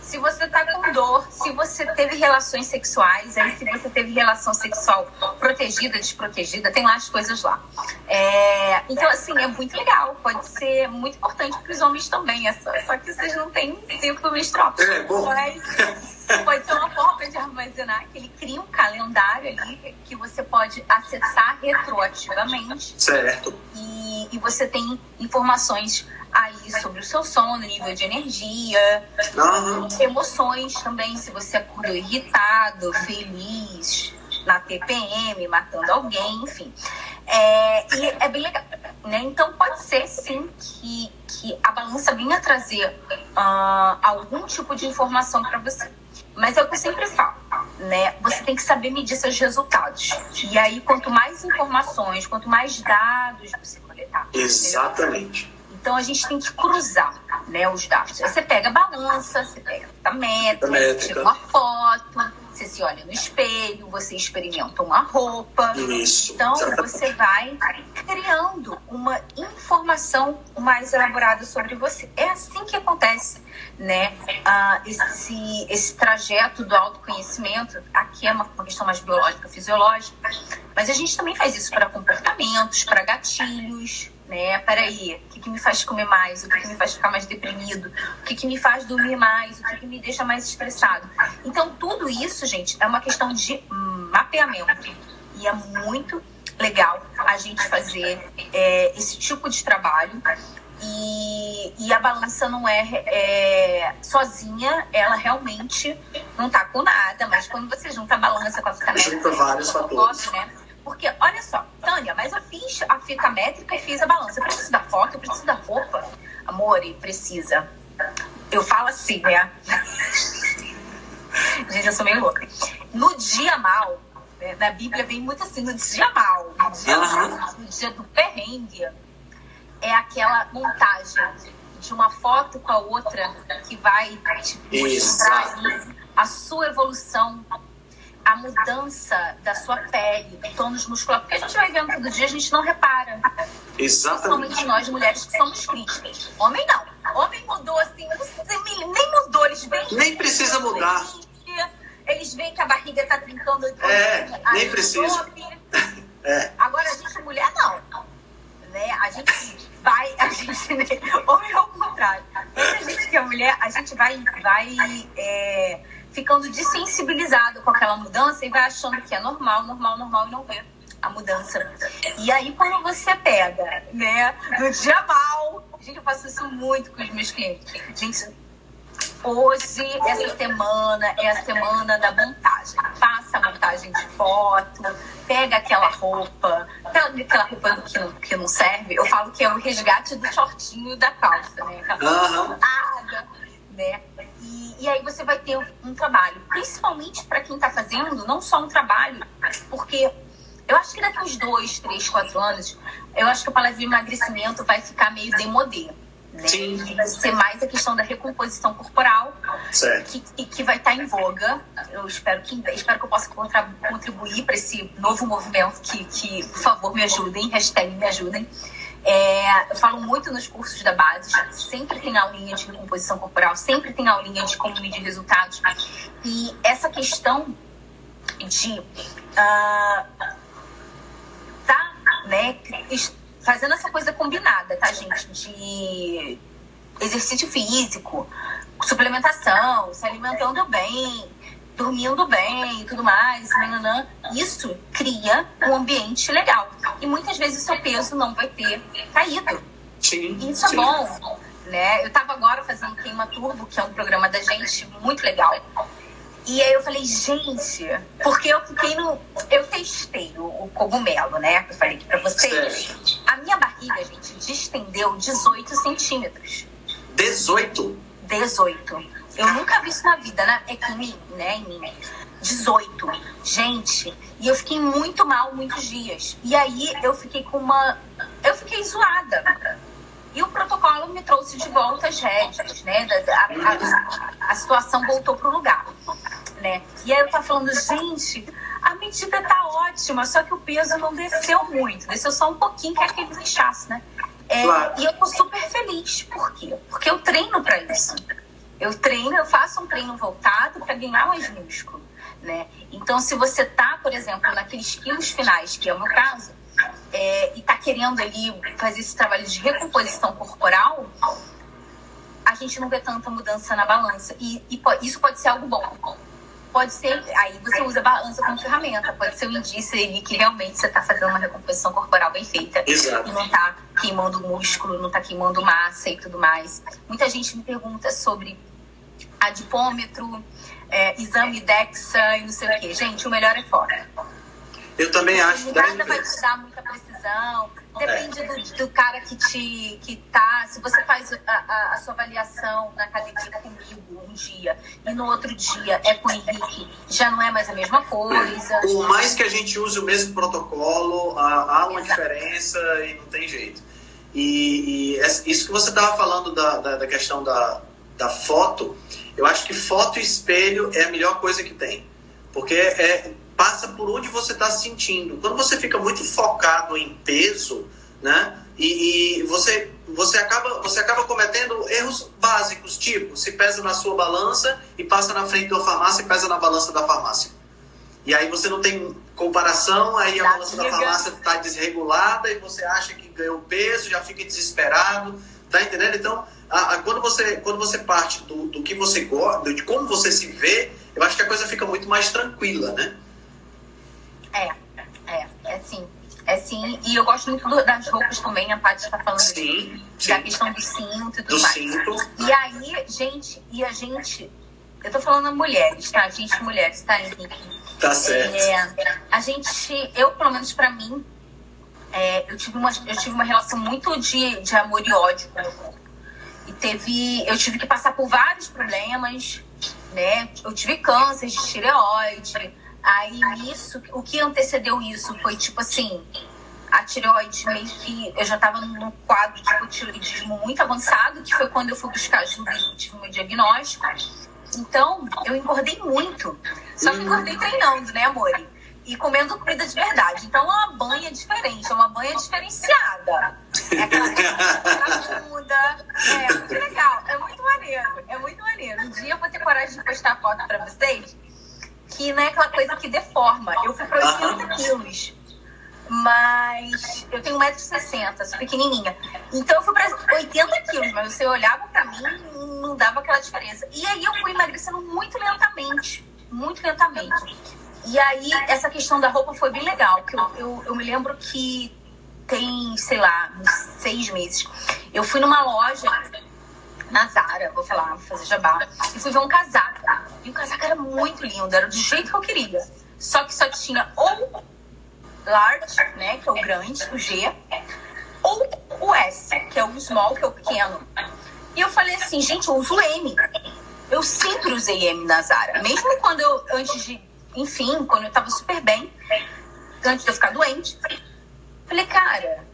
se você tá com dor, se você teve relações sexuais, aí se você teve relação sexual protegida, desprotegida, tem lá as coisas lá. É, então, assim, é muito legal, pode ser muito importante para os homens também, é só, só que vocês não têm ciclo menstrual. É, bom. Mas pode ser uma forma de armazenar, que ele cria um calendário ali que você pode acessar retroativamente Certo. e, e, e você tem informações aí sobre o seu sono, nível de energia, Aham. emoções também, se você acordou irritado, feliz, na TPM, matando alguém, enfim. É, e é bem legal. Né? Então pode ser sim que, que a balança venha trazer ah, algum tipo de informação para você. Mas é o que eu sempre falo, né? Você tem que saber medir seus resultados. E aí, quanto mais informações, quanto mais dados você melhor. Exatamente. Então a gente tem que cruzar né, os dados. Aí você pega a balança, você pega a métrica, A métrica. tira uma foto, você se olha no espelho, você experimenta uma roupa. Isso. Então Exatamente. você vai criando uma informação mais elaborada sobre você. É assim que acontece, né? Ah, esse, esse trajeto do autoconhecimento, aqui é uma, uma questão mais biológica, fisiológica, mas a gente também faz isso para comportamentos, para gatilhos, né? Peraí, o que, que me faz comer mais? O que, que me faz ficar mais deprimido? O que, que me faz dormir mais? O que, que me deixa mais estressado? Então, tudo isso, gente, é uma questão de mapeamento. E é muito legal a gente fazer é, esse tipo de trabalho. E, e a balança não é, é sozinha, ela realmente não tá com nada, mas quando você junta a balança com a fita métrica, Junta vários fatores. né? Porque, olha só, Tânia, mas eu fiz a fita métrica e fiz a balança. Eu preciso da foto, eu preciso da roupa. Amor, precisa. Eu falo assim, né? Gente, eu sou meio louca. No dia mal, né, na Bíblia vem muito assim, no dia mal, no dia, no dia do perrengue, é aquela montagem de uma foto com a outra que vai te mostrar a sua evolução, a mudança da sua pele, do tônus muscular. Porque a gente vai vendo todo dia, a gente não repara. Exatamente. Principalmente nós mulheres que somos críticas. Homem não. Homem mudou assim, nem mudou. Eles veem. Nem precisa mudar. Eles veem que a barriga tá trincando. É, a nem precisa. É. Agora a gente, mulher, não. Né? A gente vai, a gente. Ou é o contrário. Mas a gente que é mulher, a gente vai, vai é, ficando desensibilizado com aquela mudança e vai achando que é normal, normal, normal e não vê a mudança. E aí, quando você pega, né, no dia mal, gente, eu faço isso muito com os meus clientes. Gente, Hoje, essa semana, é a semana da montagem. Faça a montagem de foto, pega aquela roupa, pega aquela roupa que não, que não serve. Eu falo que é o resgate do shortinho da calça, né? Aquela Aham. Né? E, e aí você vai ter um trabalho, principalmente para quem está fazendo, não só um trabalho, porque eu acho que daqui uns dois, três, quatro anos, eu acho que a palavra emagrecimento vai ficar meio demodê. Né? Sim. Vai ser mais a questão da recomposição corporal, Certo. que, que, vai estar em voga. Eu espero que, espero que eu possa contribuir para esse novo movimento que, que, por favor, me ajudem, hashtag me ajudem. É, eu falo muito nos cursos da base, sempre tem aulinha de recomposição corporal, sempre tem aulinha de como medir resultados. E essa questão de ah, tá, né, fazendo essa coisa combinada, tá, gente? De exercício físico, suplementação, se alimentando bem, dormindo bem e tudo mais, nananã. isso cria um ambiente legal. E muitas vezes o seu peso não vai ter caído. Sim. E isso é sim. bom, né? Eu tava agora fazendo Queima Turbo, que é um programa da gente muito legal. E aí eu falei, gente, porque eu fiquei no. Eu testei o, o cogumelo, né? Que eu falei aqui pra vocês. A minha barriga, gente, distendeu 18 centímetros. 18. 18. Eu nunca vi isso na vida, né? É que em mim, né? Em mim. 18. Gente, e eu fiquei muito mal muitos dias. E aí eu fiquei com uma. Eu fiquei zoada. E o protocolo me trouxe de volta as rédeas, né? A, a- a situação voltou pro lugar, né? E aí eu tava falando, gente, a medida tá ótima, só que o peso não desceu muito, desceu só um pouquinho, que é aquele inchaço, né? É, Claro. E eu tô super feliz. Por quê? Porque eu treino pra isso. Eu treino, eu faço um treino voltado para ganhar mais músculo, né? Então, se você tá, por exemplo, naqueles quilos finais, que é o meu caso, é, e tá querendo ali fazer esse trabalho de recomposição corporal, a gente não vê tanta mudança na balança. E, e isso pode ser algo bom. pode ser, aí você usa a balança como ferramenta, pode ser um indício aí que realmente você está fazendo uma recomposição corporal bem feita. Exato. E não está queimando músculo, não está queimando massa e tudo mais. Muita gente me pergunta sobre adipômetro, é, exame DEXA e não sei o quê. Gente, o melhor é fora. Eu também acho. Nada vai te dar muita precisão. Depende do, do, cara que te que tá. Se você faz a, a, a, sua avaliação na academia comigo um dia e no outro dia é com o Henrique, já não é mais a mesma coisa. Por mais que a gente use o mesmo protocolo, há, há uma Exato. diferença e não tem jeito. E, e isso que você estava falando da, da, da questão da, da foto, eu acho que foto e espelho é a melhor coisa que tem. Porque é, passa por onde você está sentindo. Quando você fica muito focado em peso, né? E, e, você, você, acaba, você acaba cometendo erros básicos, tipo, se pesa na sua balança e passa na frente da farmácia e pesa na balança da farmácia. E aí você não tem comparação, aí a balança da farmácia está desregulada e você acha que ganhou peso, já fica desesperado, tá entendendo? Então, a, a, quando, você, quando você parte do, do que você gosta, de como você se vê, eu acho que a coisa fica muito mais tranquila, né? É, é, é sim. É sim, e eu gosto muito das roupas também, a Paty está falando sim, sim. da questão do cinto e tudo do mais. Cinto. E aí, gente, e a gente, eu tô falando mulheres, tá? A gente, mulheres, tá, Henrique? Tá certo. É, a gente, eu, pelo menos pra mim, é, eu, tive uma, eu tive uma relação muito de, de amor e ódio com o corpo. E teve, eu tive que passar por vários problemas, né? Eu tive câncer de tireoide, Aí nisso, o que antecedeu isso foi tipo assim, a tireoide meio que eu já estava num quadro de hipotireoidismo muito avançado, que foi quando eu fui buscar ajuda e tive meu diagnóstico. Então, eu engordei muito. Só que engordei treinando, né, amor? E comendo comida de verdade. Então, é uma banha diferente, é uma banha diferenciada. É aquela bunda. É muito legal, é muito maneiro, é muito maneiro. Um dia eu vou ter coragem de postar foto pra vocês que não é aquela coisa que deforma. Eu fui para 80 quilos. Mas eu tenho 1,60m, sou pequenininha. Então eu fui para 80 quilos, mas você olhava para mim não dava aquela diferença. E aí eu fui emagrecendo muito lentamente. Muito lentamente. E aí essa questão da roupa foi bem legal. Que eu, eu, eu me lembro que tem, sei lá, uns seis meses. Eu fui numa loja na Zara, vou falar, vou fazer jabá, e fui ver um casaco. E o casaco era muito lindo, era do jeito que eu queria. Só que só tinha ou large, né, que é o grande, o G, ou o S, que é o small, que é o pequeno. E eu falei assim, gente, eu uso M. Eu sempre usei M na Zara. Mesmo quando eu, antes de, enfim, quando eu tava super bem, antes de eu ficar doente. Falei, cara,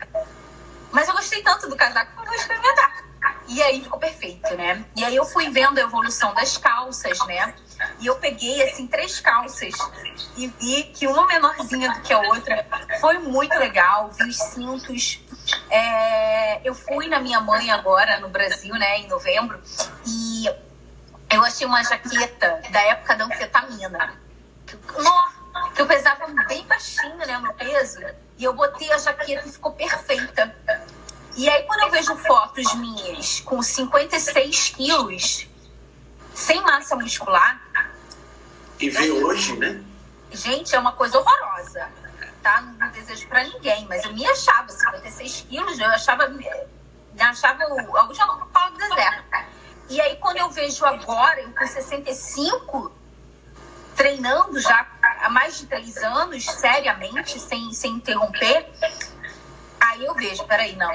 mas eu gostei tanto do casaco que eu vou experimentar. E aí ficou perfeito, né? E aí eu fui vendo a evolução das calças, né? E eu peguei, assim, três calças e vi que uma menorzinha do que a outra. Foi muito legal, vi os cintos. É... Eu fui na minha mãe agora, no Brasil, né, em novembro, e eu achei uma jaqueta da época da anfetamina. Que eu pesava bem baixinho, né, no peso, e eu botei a jaqueta e ficou perfeita. E aí, quando eu vejo fotos minhas com 56 quilos, sem massa muscular. E vê hoje, né? Gente, é uma coisa horrorosa. Tá? Não desejo pra ninguém, mas eu me achava 56 quilos, eu achava. Me achava o, a última pau do deserto. E aí, quando eu vejo agora, eu com 65, treinando já há mais de três anos, seriamente, sem, sem interromper, aí eu vejo, peraí, não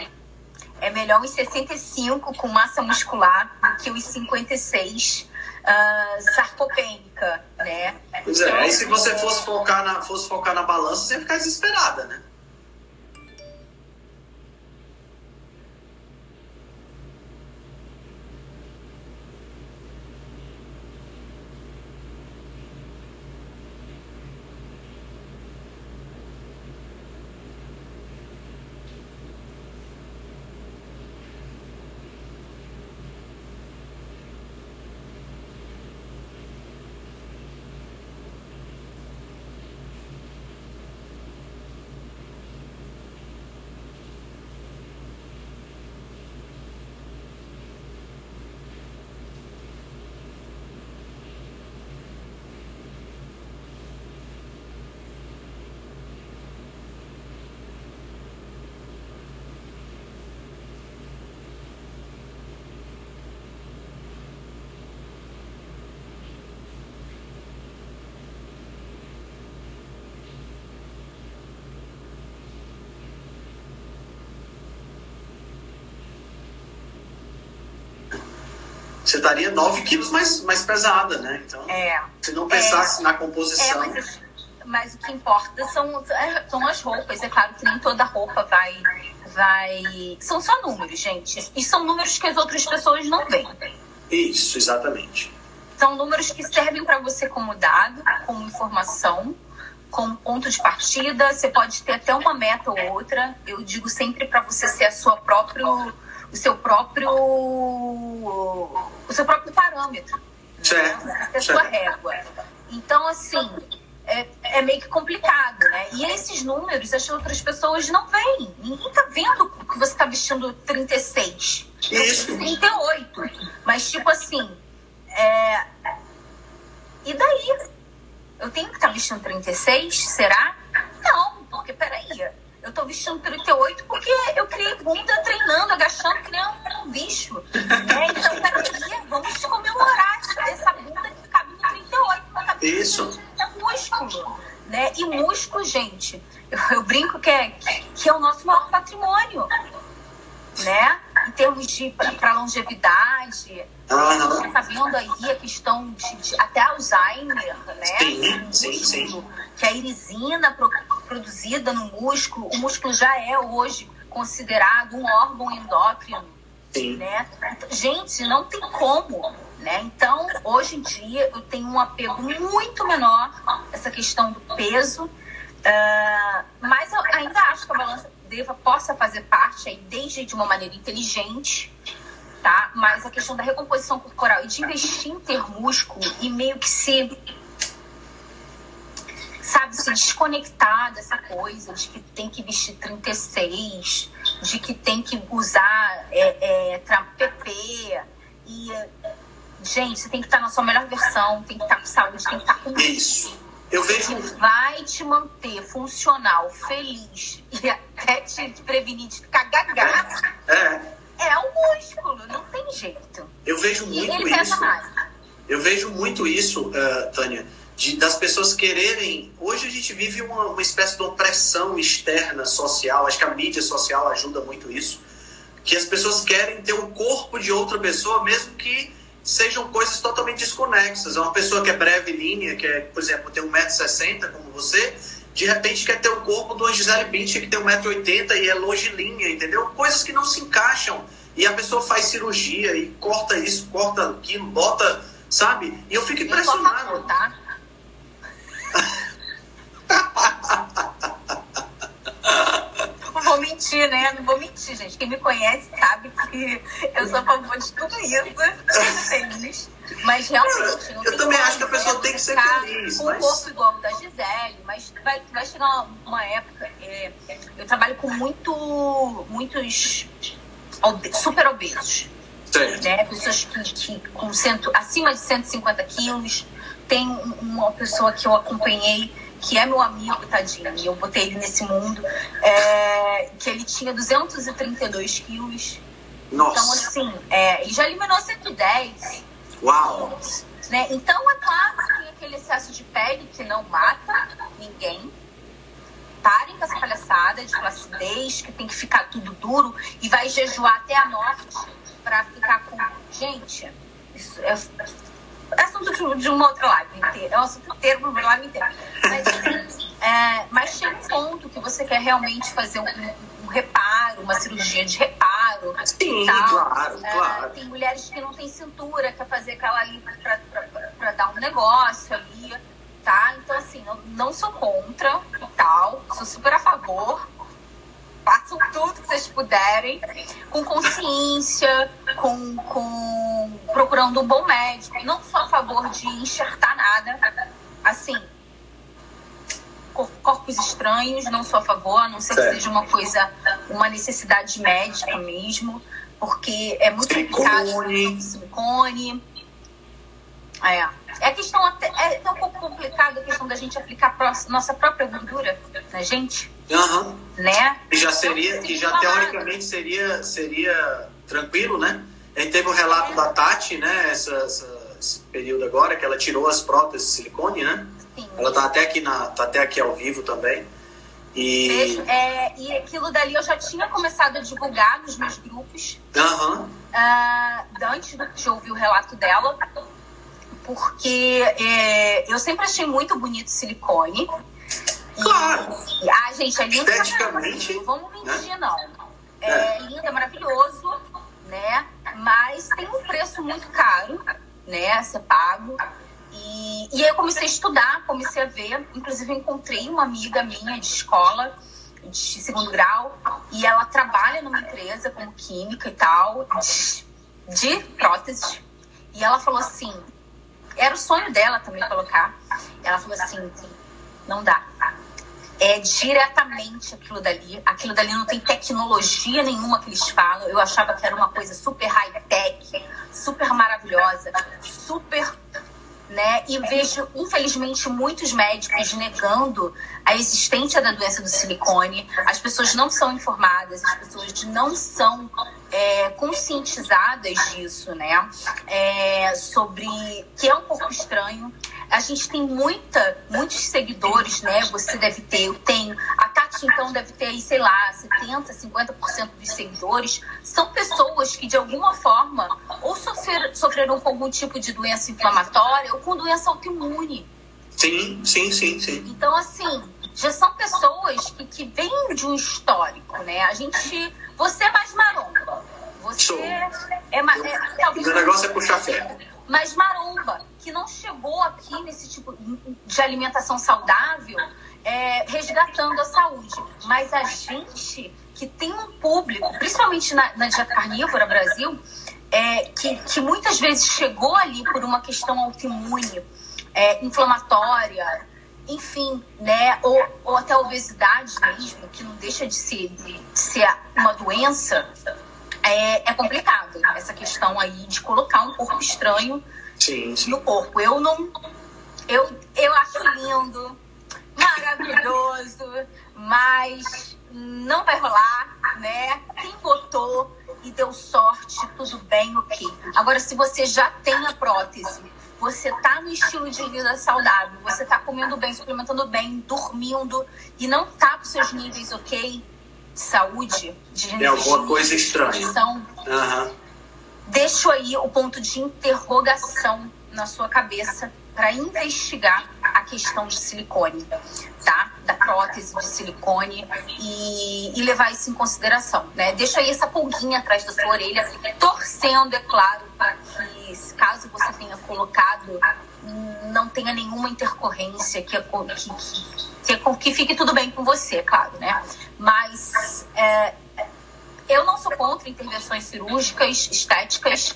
é melhor os 65 com massa muscular do que os 56 uh, sarcopênica, né? Pois é, então, se você fosse focar na, fosse focar na balança, você ia ficar desesperada, né? Estaria 9 quilos mais, mais pesada, né? Então, É. se não pensasse É. na É, composição. mas, mas o que importa são, é, são as roupas. É claro que nem toda roupa vai. vai... São só números, gente. E são números que as outras pessoas não veem. Isso, exatamente. São números que servem para você como dado, como informação, como ponto de partida. Você pode ter até uma meta ou outra. Eu digo sempre para você ser a sua próprio, o seu próprio, o seu próprio parâmetro, né? Certo, ter a sua régua. Então, assim, é, é meio que complicado, né? E esses números as outras pessoas não veem. Ninguém tá vendo que você tá vestindo 36. Eu Isso. visto 38. Mas, tipo assim, é... E daí? Eu tenho que estar vestindo 36? Será? Não, porque peraí. Eu tô vestindo 38 porque eu criei bunda treinando, agachando, que nem um, um bicho. Né? Então, peraí, vamos comemorar essa bunda que cabe no 38. porque cabe no Isso. 38 É músculo. Né? E músculo, gente, eu, eu brinco que é, que é o nosso maior patrimônio. Né? Em termos de para longevidade, você está vendo aí a questão de, de- até Alzheimer, né? Sim, sim, sim. Que a irisina pro- produzida no músculo, o músculo já é hoje considerado um órgão endócrino, Sim. né? Então, Gente, não tem como, né? Então, hoje em dia, eu tenho um apego muito menor a essa questão do peso, ah, mas eu ainda acho que a balança deva possa fazer parte aí desde de uma maneira inteligente, tá? Mas a questão da recomposição corporal e de investir em ter músculo e meio que se sabe, se desconectar dessa coisa de que tem que vestir 36, de que tem que usar é, é, PP. E, gente, você tem que estar na sua melhor versão, tem que estar com saúde, tem que estar com Isso. Eu vejo. que vai te manter funcional, feliz e até te prevenir de ficar gaga, É, é o músculo, não tem jeito. eu vejo E muito ele pesa isso. mais. Eu vejo muito isso, eh, Tânia, de, das pessoas quererem. Hoje a gente vive uma, uma espécie de opressão externa social. Acho que a mídia social ajuda muito isso. Que as pessoas querem ter o corpo de outra pessoa, mesmo que sejam coisas totalmente desconexas. É uma pessoa que é breve linha, que é, por exemplo, tem 1,60m como você, de repente quer ter o corpo de uma Gisele Bündchen que tem 1,80m e é longilínea, entendeu? Coisas que não se encaixam. E a pessoa faz cirurgia e corta isso, corta aquilo, bota, sabe? E eu fico Eu impressionado. Não vou mentir, né? Não vou mentir, gente. Quem me conhece sabe que eu sou a favor de tudo isso. Feliz. Mas realmente, não Eu também acho que a pessoa tem que ser feliz, Com mas- corpo igual o da Gisele, mas vai, vai chegar uma, época. é, eu trabalho com muito, muitos super obesos né? Pessoas que, que com cento, acima de 150 quilos. Tem um- uma pessoa que eu acompanhei, que é meu amigo, tadinho, e eu botei ele nesse mundo, é, que ele tinha 232 quilos. Então, Nossa. assim, é, e já eliminou 110 Uau. Né? Então, é claro que tem aquele excesso de pele que não mata ninguém. Parem com essa palhaçada de flacidez, que tem que ficar tudo duro e vai jejuar até a morte pra ficar com. Gente, isso é assunto de, uma outra live inteira. É um assunto inteiro pra uma live inteira. Mas, é, mas chega um ponto que você quer realmente fazer um, um reparo, uma cirurgia de reparo. Sim, tal. claro, É, claro. tem mulheres que não têm cintura, quer fazer aquela ali pra dar um negócio ali, tá? Então, assim, não, não sou contra e tal, sou super a favor. Façam tudo que vocês puderem, com consciência, com, com procurando um bom médico. Não sou a favor de enxertar nada. Assim, cor- corpos estranhos, não sou a favor, a não ser que Certo. seja uma coisa, uma necessidade médica mesmo, porque é muito Silicone. complicado. Silicone. É. É questão até, é um pouco complicado a questão da gente aplicar nossa própria gordura na gente, Aham. né? Que já seria, que já teoricamente seria, seria tranquilo, né? A gente teve um relato da Tati, né? Essa, essa- esse período agora, que ela tirou as próteses de silicone, né? Sim. Ela tá até aqui, na, tá até aqui ao vivo também. E... É, e aquilo dali eu já tinha começado a divulgar nos meus grupos. Uhum. Uh, antes de ouvir o relato dela. Porque é, eu sempre achei muito bonito silicone. Claro. E, ah, gente, é lindo. Esteticamente. Não vamos mentir, né? não. É, é lindo, é maravilhoso, né? Mas tem um preço muito caro, né? A ser pago. E, e aí eu comecei a estudar, comecei a ver. Inclusive, encontrei uma amiga minha de escola, de segundo grau, e ela trabalha numa empresa como química e tal, de, de próteses. E ela falou assim: era o sonho dela também colocar. Ela falou assim: não dá. É diretamente aquilo dali. Aquilo dali não tem tecnologia nenhuma que eles falam. Eu achava que era uma coisa super high-tech, super maravilhosa, super né? E vejo, infelizmente, muitos médicos negando a existência da doença do silicone. As pessoas não são informadas, as pessoas não são é, conscientizadas disso, né? É, sobre que é um pouco estranho. A gente tem muita, muitos seguidores, né? Você deve ter, eu tenho. A Tati, então, deve ter aí, sei lá, 70%, 50% dos seguidores. São pessoas que, de alguma forma, ou sofrer, sofreram com algum tipo de doença inflamatória ou com doença autoimune. Sim, sim, sim, sim. Então, assim, já são pessoas que, que vêm de um histórico, né? A gente. Você é mais maromba. Você Sou. é mais. É, talvez o negócio é puxar ferro. Mas maromba, que não chegou aqui nesse tipo de alimentação saudável, é, resgatando a saúde. Mas a gente que tem um público, principalmente na, na dieta carnívora Brasil, é, que, que muitas vezes chegou ali por uma questão autoimune, é, inflamatória, enfim, né? Ou, ou até obesidade mesmo, que não deixa de ser, de ser uma doença, é, é complicado essa questão aí de colocar um corpo estranho sim. no corpo. Eu não. Eu, eu acho lindo, maravilhoso, mas não vai rolar, né? Quem botou e deu sorte, tudo bem, ok. Agora, se você já tem a prótese, você tá no estilo de vida saudável, você tá comendo bem, suplementando bem, dormindo e não tá com seus níveis ok de saúde, de É alguma coisa estranha. Uhum. Deixo aí o ponto de interrogação na sua cabeça para investigar a questão de silicone, tá? Da prótese de silicone e, e, levar isso em consideração, né? Deixa aí essa pulguinha atrás da sua orelha, torcendo, é claro, para que, caso você tenha colocado, não tenha nenhuma intercorrência que, que, que, que fique tudo bem com você, claro, né? Mas é, eu não sou contra intervenções cirúrgicas, estéticas,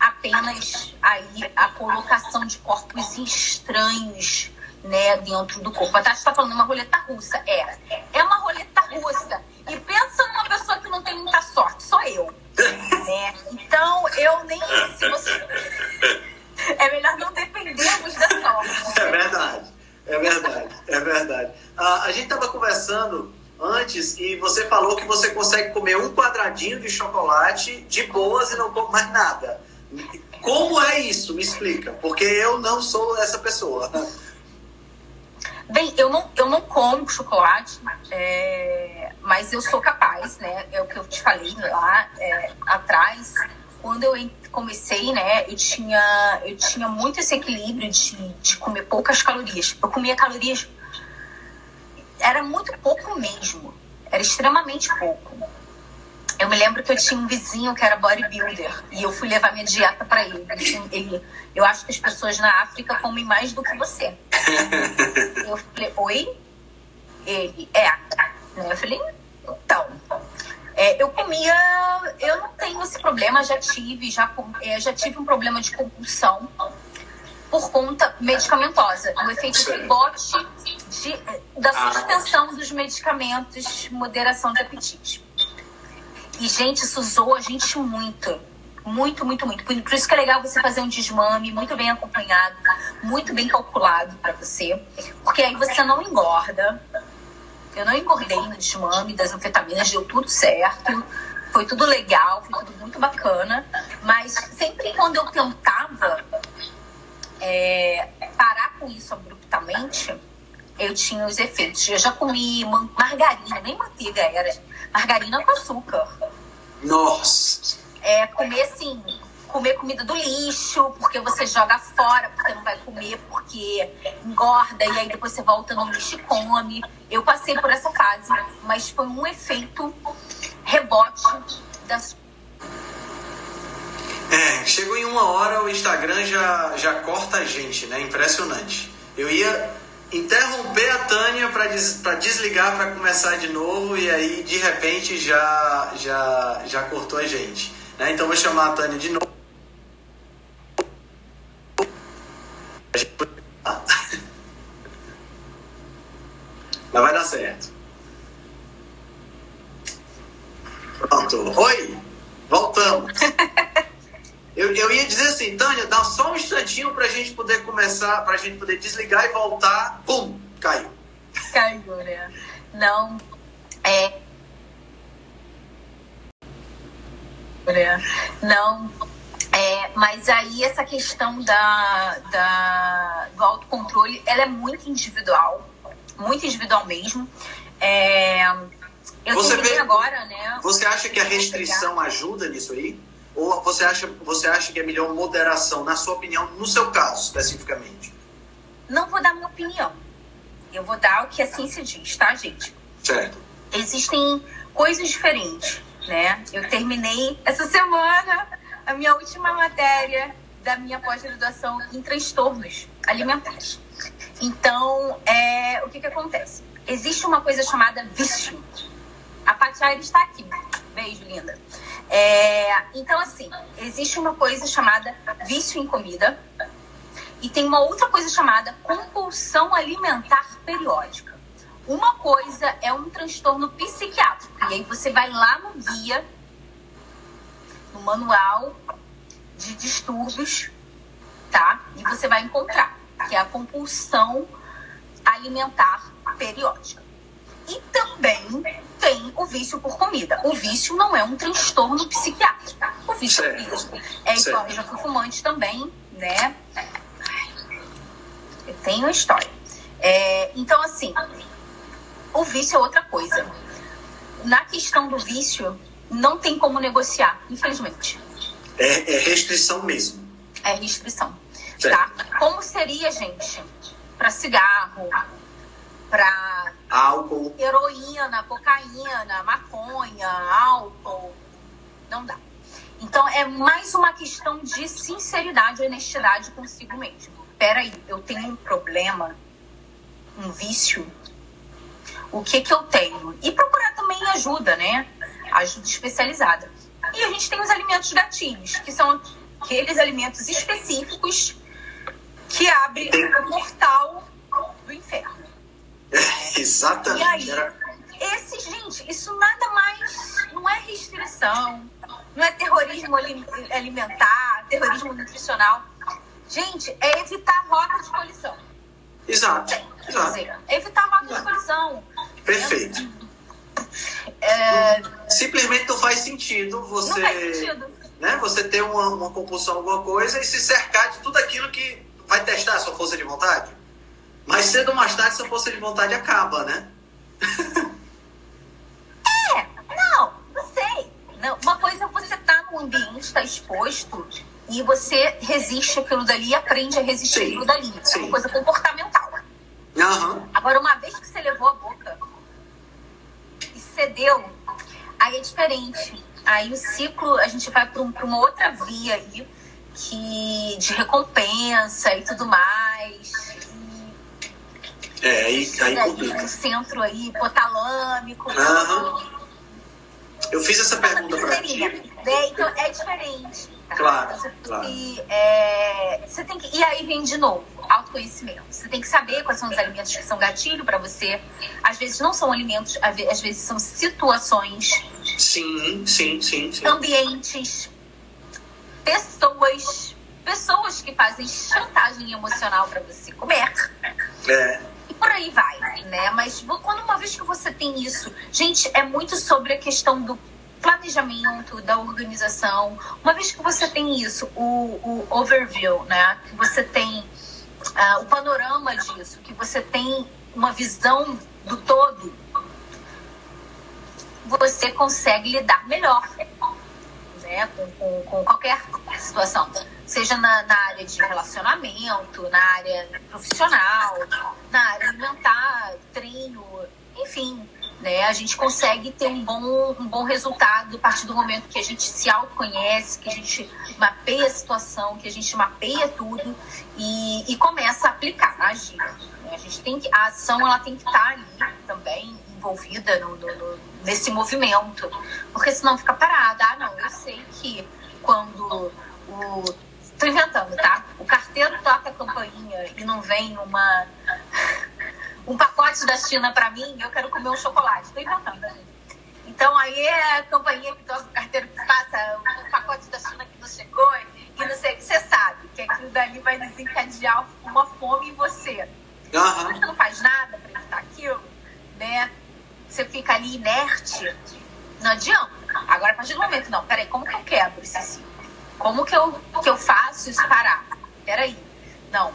apenas aí a colocação de corpos estranhos né, dentro do corpo. A Tati está falando uma roleta russa. É, é uma roleta russa. E pensa numa pessoa que não tem muita sorte, sou eu. Né? Então, eu nem. Se você... É melhor não dependermos da sorte. É verdade, é verdade, é verdade. Ah, a gente estava conversando antes e você falou que você consegue comer um quadradinho de chocolate de boas e não come mais nada. Como é isso? Me explica, porque eu não sou essa pessoa. Bem, eu não, eu não como chocolate, é, mas eu sou capaz, né? É o que eu te falei lá é, atrás. Quando eu comecei, né, eu tinha, eu tinha muito esse equilíbrio de, de comer poucas calorias. Eu comia calorias. Era muito pouco mesmo. Era extremamente pouco. Eu me lembro que eu tinha um vizinho que era bodybuilder e eu fui levar minha dieta para ele. ele. Eu acho que as pessoas na África comem mais do que você. Eu falei, oi? Ele, é. Eu falei, então. É, eu comia, eu não tenho esse problema, já tive, já, é, já tive um problema de compulsão por conta medicamentosa, o efeito rebote de, da ah. suspensão dos medicamentos, moderação de apetite. E, gente, isso usou a gente muito. Muito, muito, muito. Por, isso que é legal você fazer um desmame muito bem acompanhado, muito bem calculado para você. Porque aí você não engorda. Eu não engordei no desmame das anfetaminas, deu tudo certo. Foi tudo legal, foi tudo muito bacana. Mas sempre quando eu tentava é, parar com isso abruptamente, eu tinha os efeitos. Eu já comi margarina, nem manteiga era, margarina com açúcar. Nossa! É, comer assim, comer comida do lixo, porque você joga fora, porque não vai comer, porque engorda, e aí depois você volta no lixo e come. Eu passei por essa fase, mas foi um efeito rebote da é, chegou em uma hora, o Instagram já, já corta a gente, né? Impressionante. Eu ia interromper a Tânia para des, desligar para começar de novo e aí de repente já já já cortou a gente, né? Então vou chamar a Tânia de novo. Mas vai dar certo. Pronto. Oi, voltamos. Eu, eu ia dizer assim, Tânia, dá só um instantinho pra gente poder começar, pra gente poder desligar e voltar. Pum! Caiu. Caiu, né? Não. É. Não. É, mas aí essa questão da, da, do autocontrole, ela é muito individual. Muito individual mesmo. É, eu você vê, agora, né? Você acha que a restrição ajuda nisso aí? Ou você acha, você acha que é melhor moderação, na sua opinião, no seu caso especificamente? Não vou dar minha opinião. Eu vou dar o que a ciência diz, tá, gente? Certo. Existem coisas diferentes, né? Eu terminei essa semana a minha última matéria da minha pós-graduação em transtornos alimentares. Então, é, o que, que acontece? Existe uma coisa chamada vício. A Patiaira está aqui. Beijo, linda. É, então, assim, existe uma coisa chamada vício em comida e tem uma outra coisa chamada compulsão alimentar periódica. Uma coisa é um transtorno psiquiátrico, e aí você vai lá no guia, no manual de distúrbios, tá? E você vai encontrar que é a compulsão alimentar periódica. E também tem o vício por comida. O vício não é um transtorno psiquiátrico. O vício é físico. É igual, eu já fui fumante também, né? Eu tenho a história. É, então, assim, o vício é outra coisa. Na questão do vício, não tem como negociar, infelizmente. É, é restrição mesmo. É restrição. Tá? Como seria, gente, para cigarro, para álcool, heroína, cocaína, maconha, álcool. Não dá. Então é mais uma questão de sinceridade e honestidade consigo mesmo. Peraí, eu tenho um problema, um vício. O que que eu tenho? E procurar também ajuda, né? Ajuda especializada. E a gente tem os alimentos gatilhos, que são aqueles alimentos específicos que abrem o portal do inferno. Exatamente. Aí, esse, gente, isso nada mais não é restrição, não é terrorismo alimentar, terrorismo nutricional. Gente, é evitar rota de colisão. Exato. Exato. Dizer, é evitar rota de colisão. Perfeito. É... Simplesmente não faz sentido você. Não faz sentido. Né, você ter uma, uma compulsão alguma coisa e se cercar de tudo aquilo que vai testar a sua força de vontade. Mas cedo ou mais tarde essa força de vontade acaba, né? é, não, não sei. Não, uma coisa é você estar tá num ambiente, está exposto, e você resiste aquilo dali e aprende a resistir sim, aquilo dali. Sim. É uma coisa comportamental. Uhum. Agora, uma vez que você levou a boca e cedeu, aí é diferente. Aí o ciclo, a gente vai para um, uma outra via aí, que, de recompensa e tudo mais é, aí, aí complica. No centro aí, hipotalâmico. Uhum. Eu fiz essa pergunta para ti. Né? Então é diferente. Tá? Claro, então, claro. E, é, você tem que, e aí vem de novo, autoconhecimento. Você tem que saber quais são os alimentos que são gatilho para você. Às vezes não são alimentos, às vezes são situações. Sim, sim, sim. sim. Ambientes, pessoas, pessoas que fazem chantagem emocional para você comer. É por aí vai, né? Mas quando uma vez que você tem isso, gente, é muito sobre a questão do planejamento, da organização. Uma vez que você tem isso, o, o overview, né? Que você tem uh, o panorama disso, que você tem uma visão do todo, você consegue lidar melhor né, com, com, com qualquer situação, seja na, na, área de relacionamento, na área profissional, na área alimentar, treino, enfim. Né, a gente consegue ter um bom, um bom resultado a partir do momento que a gente se autoconhece, que a gente mapeia a situação, que a gente mapeia tudo e, e começa a aplicar, a agir. Né? A gente tem que, a ação ela tem que estar ali também envolvida no, no, nesse movimento, porque senão fica parada. Ah, não, eu sei que quando o. Tô inventando, tá? O carteiro toca a campainha e não vem uma. um pacote da China para mim, eu quero comer um chocolate. Tô inventando, gente. Então aí é a campainha que toca o carteiro que passa, o pacote da China que não chegou e não sei o que você sabe, que aquilo dali vai desencadear uma fome em você. Uhum. Você não faz nada para evitar aquilo, né? Você fica ali inerte, não adianta. Agora, a partir do momento, não, peraí, como que eu quebro esse ciclo? Como que eu, que eu faço isso parar? Peraí, não.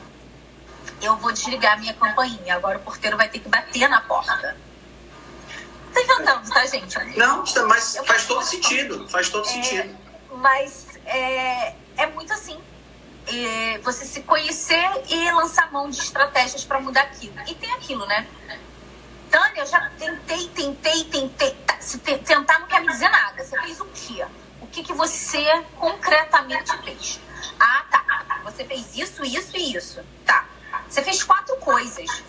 Eu vou desligar a minha campainha, agora o porteiro vai ter que bater na porta. Tô inventando, tá, gente? Não, mas faz todo sentido, faz todo é, sentido. Mas é, é muito assim, é, você se conhecer e lançar mão de estratégias para mudar aquilo. E tem aquilo, né? Tânia, eu já tentei, tentei, tentei. Tá, se tentar não quer me dizer nada. Você fez o quê? O que, que você concretamente fez? Ah, tá. Você fez isso, isso e isso. Tá. Você fez quatro coisas.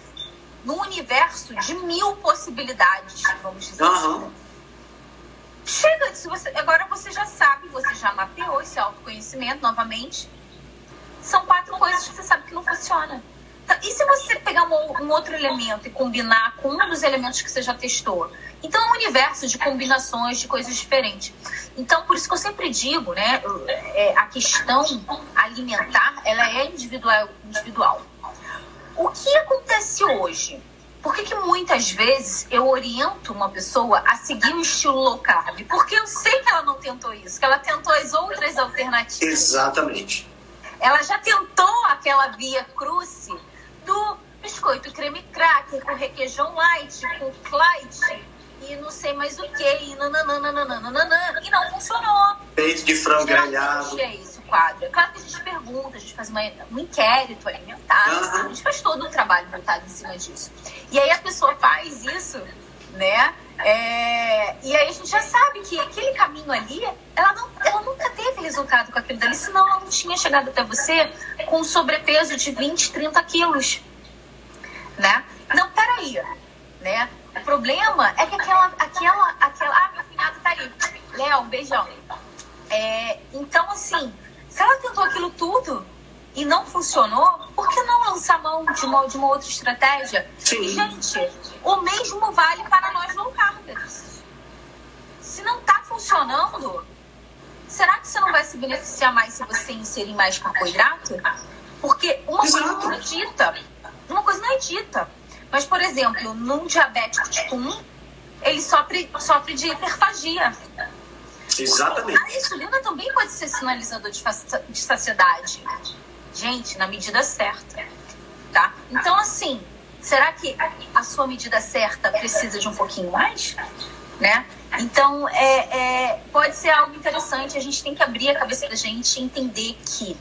No universo de mil possibilidades, vamos dizer uhum. assim. Chega, se você, agora você já sabe, você já mapeou esse autoconhecimento novamente. São quatro coisas que você sabe que não funciona. Tá, e se você pegar um, um, outro elemento e combinar com um dos elementos que você já testou? Então, é um universo de combinações, de coisas diferentes. Então, por isso que eu sempre digo, né? É, a questão alimentar, ela é individual. individual. O que acontece hoje? Por que, que muitas vezes eu oriento uma pessoa a seguir um estilo low carb? Porque eu sei que ela não tentou isso, que ela tentou as outras alternativas. Exatamente. Ela já tentou aquela via cruce do biscoito creme cracker com requeijão light, com light e não sei mais o que, e nananana, e não funcionou. Peito de frango grelhado. é isso, quadro. É claro que a gente pergunta, a gente faz uma, um inquérito alimentar, uhum. a gente faz todo um trabalho montado em cima disso. E aí a pessoa faz isso, né? É, e aí a gente já sabe que aquele caminho ali, ela, não, ela nunca teve resultado com aquilo dali, senão ela não tinha chegado até você com sobrepeso de 20, 30 quilos. Né? Não, peraí. Né? O problema é que aquela. aquela, aquela ah, meu cunhado tá aí. Léo, um beijão. É, então, assim, se ela tentou aquilo tudo e não funcionou, por que não lançar mão de uma, de uma outra estratégia? Sim. Gente, o mesmo vale para nós low carbers. Se não está funcionando, será que você não vai se beneficiar mais se você inserir mais carboidrato? Porque uma coisa não é dita. Uma coisa não é dita. Mas, por exemplo, num diabético tipo 1, ele sofre, sofre de hiperfagia. Exatamente. A insulina também pode ser sinalizador de, de saciedade gente, na medida certa, tá? Então, assim, será que a sua medida certa precisa de um pouquinho mais, né? Então, é, é, pode ser algo interessante. A gente tem que abrir a cabeça da gente e entender que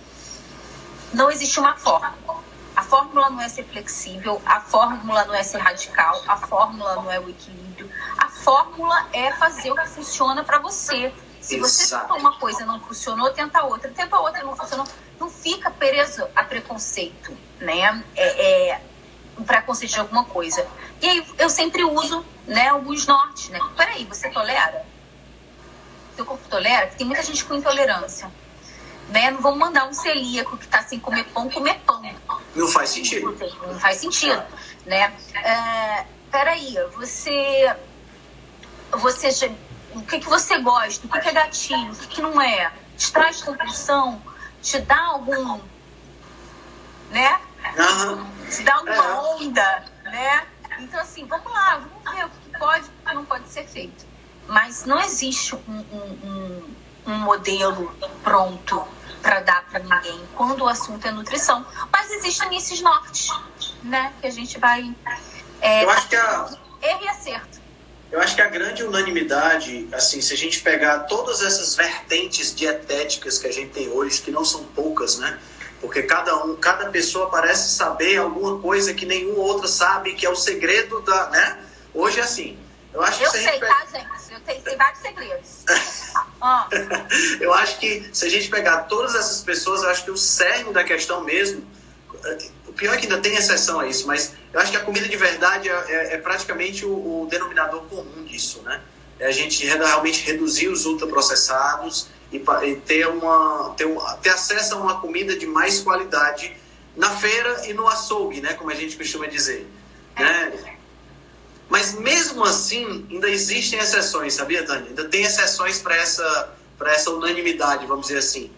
não existe uma fórmula. A fórmula não é ser flexível, a fórmula não é ser radical, a fórmula não é o equilíbrio. A fórmula é fazer o que funciona para você. Se você tentou uma coisa e não funcionou, tenta outra. Tenta outra e não funcionou. Não fica preso a preconceito, né? É, é preconceito de alguma coisa. E aí eu sempre uso, né, alguns nortes, né? Peraí, você tolera? Seu corpo tolera? Tem muita gente com intolerância. Né? Não vamos mandar um celíaco que está sem comer pão comer pão. Não faz sentido. Não faz sentido, né? É, peraí, você... Você o que, que você gosta, o que, que é gatilho, o que, que não é. Te traz compulsão, te dá algum. né? Uhum. Te dá alguma é. onda, né? Então, assim, vamos lá, vamos ver o que pode e o que não pode ser feito. Mas não existe um, um, um, um modelo pronto para dar para ninguém quando o assunto é nutrição. Mas existem esses nortes, né? Que a gente vai É, Eu acho que a, erro e acerto. Eu acho que a grande unanimidade, assim, se a gente pegar todas essas vertentes dietéticas que a gente tem hoje, que não são poucas, né? Porque cada um, cada pessoa parece saber alguma coisa que nenhum outro sabe, que é o segredo da, né? Hoje é assim. Eu acho que Eu se a gente pe- tá, gente? Eu tenho, sei vários segredos. Eu acho que se a gente pegar todas essas pessoas, eu acho que o cerne da questão mesmo, o pior é que ainda tem exceção a isso, mas eu acho que a comida de verdade é, é- é praticamente o, o denominador comum disso, né? É a gente re- realmente reduzir os ultraprocessados e, e ter, uma, ter, um, ter acesso a uma comida de mais qualidade na feira e no açougue, né? Como a gente costuma dizer, né? Mas mesmo assim, ainda existem exceções, sabia, Tânia? Ainda tem exceções para essa, essa unanimidade, vamos dizer assim.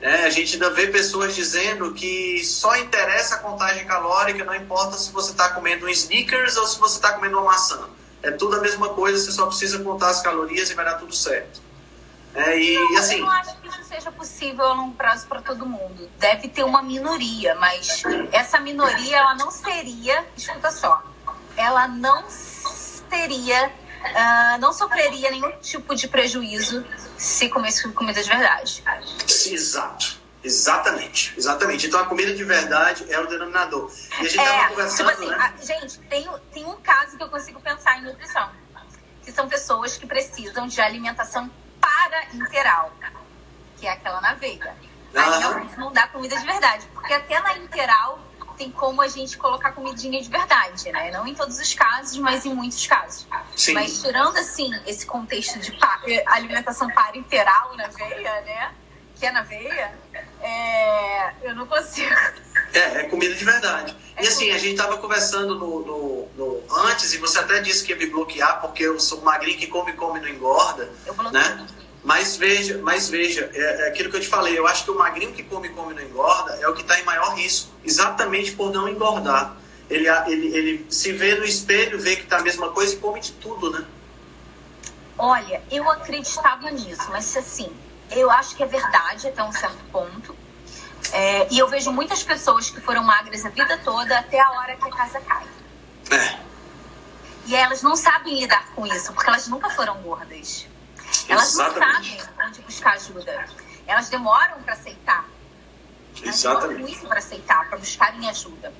É, a gente ainda vê pessoas dizendo que só interessa a contagem calórica, não importa se você está comendo um Snickers ou se você está comendo uma maçã. É tudo a mesma coisa, você só precisa contar as calorias e vai dar tudo certo. É, e não, assim, eu não acho que isso seja possível a longo prazo para todo mundo. Deve ter uma minoria, mas essa minoria ela não seria, escuta só, ela não teria, ah, não sofreria nenhum tipo de prejuízo se comesse comida de verdade. exato. Exatamente, exatamente. Então a comida de verdade é o denominador. E a gente É, conversando, tipo assim, né? a- gente, tem, tem um caso que eu consigo pensar em nutrição, que são pessoas que precisam de alimentação para-interal, que é aquela na veia. Aí realmente não dá comida de verdade, porque até na interal tem como a gente colocar comidinha de verdade, né? Não em todos os casos, mas em muitos casos. Sim. Mas tirando, assim, esse contexto de eh, alimentação para-interal na veia, né? Que é na veia, é, eu não consigo. É, é comida de verdade. É E assim, comida. a gente tava conversando no, no- no- antes e você até disse que ia me bloquear porque eu sou magrinho que come, come e não engorda, Eu bloqueio. né? Mas veja, mas veja, é, é aquilo que eu te falei, eu acho que o magrinho que come, come e não engorda é o que está em maior risco, exatamente por não engordar. Ele, ele, ele se vê no espelho, vê que tá a mesma coisa e come de tudo, né? Olha, eu acreditava nisso, mas assim, eu acho que é verdade até um certo ponto. É, e eu vejo muitas pessoas que foram magras a vida toda até a hora que a casa cai. É, E elas não sabem lidar com isso, porque elas nunca foram gordas. Elas não Exatamente. sabem onde buscar ajuda. Elas demoram para aceitar. Elas demoram exatamente. muito para aceitar, para buscarem ajuda.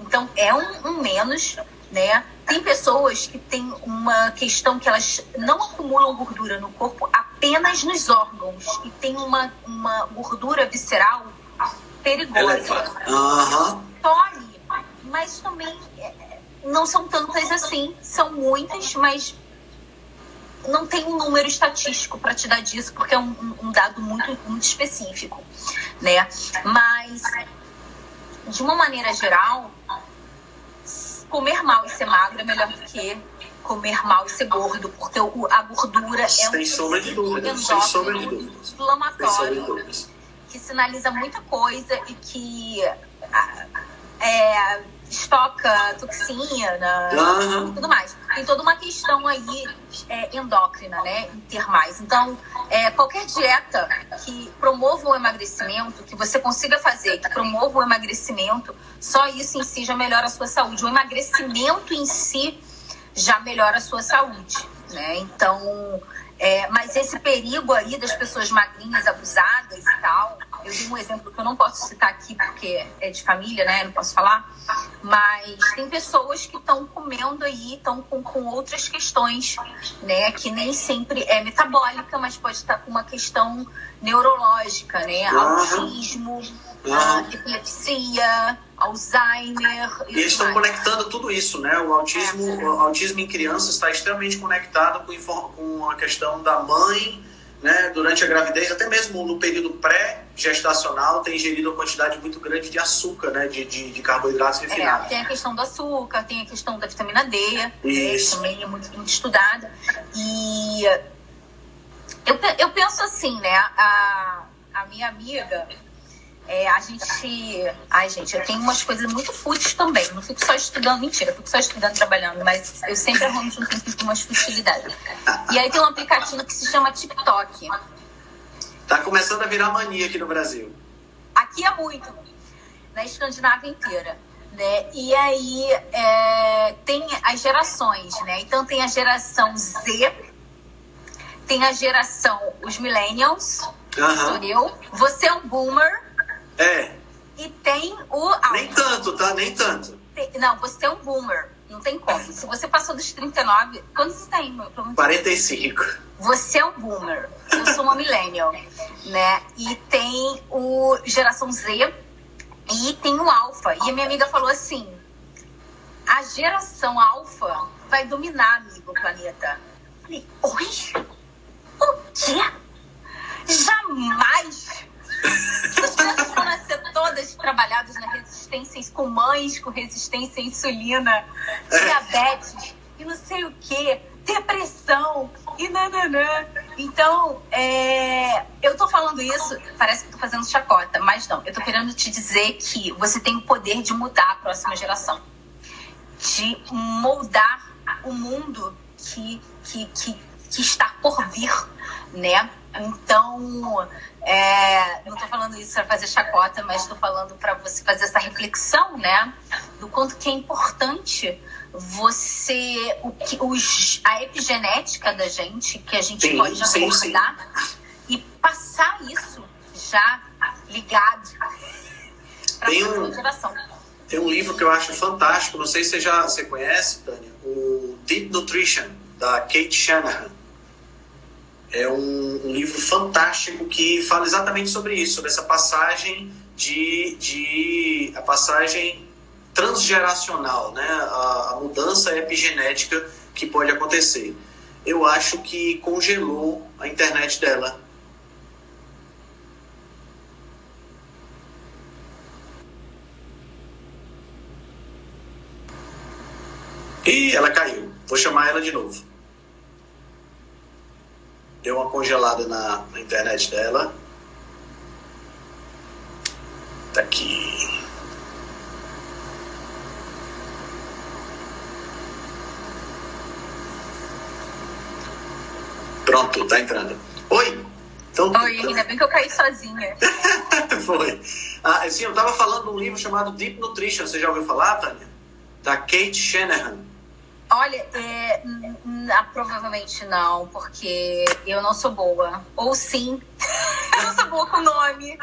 Então, é um, um menos, né? Tem pessoas que têm uma questão que elas não acumulam gordura no corpo apenas nos órgãos e tem uma, uma gordura visceral perigosa. Tole, mas também é, não são tantas assim, são muitas, mas não tem um número estatístico para te dar disso, porque é um, um- dado muito, muito específico, né? Mas, de uma maneira geral, comer mal e ser magro é melhor do que comer mal e ser gordo, porque o- a gordura é um Sem sombra de dúvidas, sem endócrino inflamatório que sinaliza muita coisa e que ah, é, estoca toxina Aham. e tudo mais. Tem toda uma questão aí é, endócrina, né? Em ter mais. Então, é, qualquer dieta que promova o emagrecimento, que você consiga fazer, que promova o emagrecimento, só isso em si já melhora a sua saúde. O emagrecimento em si já melhora a sua saúde, né? Então, é, mas esse perigo aí das pessoas magrinhas, abusadas e tal, eu dei um exemplo que eu não posso citar aqui porque é de família, né? Não posso falar. Mas tem pessoas que estão comendo aí, estão com, com outras questões, né? Que nem sempre é metabólica, mas pode estar com uma questão neurológica, né? Aham. Autismo, ah, epilepsia, Alzheimer. E eles estão conectando tudo isso, né? O autismo, É. o autismo em crianças está extremamente conectado com, com a questão da mãe, né? Durante a gravidez, até mesmo no período pré-gestacional, tem ingerido uma quantidade muito grande de açúcar, né? De, de, de carboidratos É, refinados. tem a questão do açúcar, tem a questão da vitamina D, né, Isso. também é muito, muito estudada. E eu, eu penso assim, né? A, a minha amiga, é, a gente. Ai, gente, eu tenho umas coisas muito fúteis também. Não fico só estudando, mentira, fico só estudando, trabalhando, mas eu sempre arrumo um tempinho com umas futilidades. E aí tem um aplicativo que se chama TikTok. Tá começando a virar mania aqui no Brasil. Aqui é muito, na Escandinávia inteira. Né? E aí é, tem as gerações, né? Então tem a geração Z, tem a geração os millennials, sou eu, você é um boomer É, e tem o alpha. nem tanto, tá? Nem tanto. Não, você é um boomer. Não tem como. Se você passou dos 39, quantos você tem? meu? Pelo amor de 45. Você é um boomer, eu sou uma millennial, né? E tem o geração Z e tem o alfa. E a minha amiga falou assim: a geração alfa vai dominar, amigo, o planeta. Eu falei, oi? O quê? Jamais! Crianças vão nascer todas trabalhadas na resistência, com mães com resistência à insulina, diabetes e não sei o que, depressão e nananã. Então, é, eu tô falando isso, parece que tô fazendo chacota, mas não, eu tô querendo te dizer que você tem o poder de mudar a próxima geração, de moldar o mundo que, que, que, que está por vir, né? Então, é, não tô falando isso para fazer chacota, mas tô falando para você fazer essa reflexão, né? Do quanto que é importante você, o que, os, a epigenética da gente, que a gente Sim, pode sim, sim. e passar isso já ligado para a um- geração. Tem um livro que eu acho fantástico, não sei se você já você conhece, Tânia, o Deep Nutrition, da Kate Shanahan. É um, um livro fantástico que fala exatamente sobre isso, sobre essa passagem de, de a passagem transgeracional, né? A, a mudança epigenética que pode acontecer. Eu acho que congelou a internet dela. E ela caiu. Vou chamar ela de novo. Deu uma congelada na, na internet dela. Tá aqui. Pronto, tá entrando. Oi! Então, Oi, ainda bem que eu caí sozinha. Foi. Ah, assim, eu tava falando de um livro chamado Deep Nutrition. Você já ouviu falar, Tânia? Da Kate Shanahan. Olha, é, n- ah, provavelmente não, porque eu não sou boa. Ou sim, eu não sou boa com nome.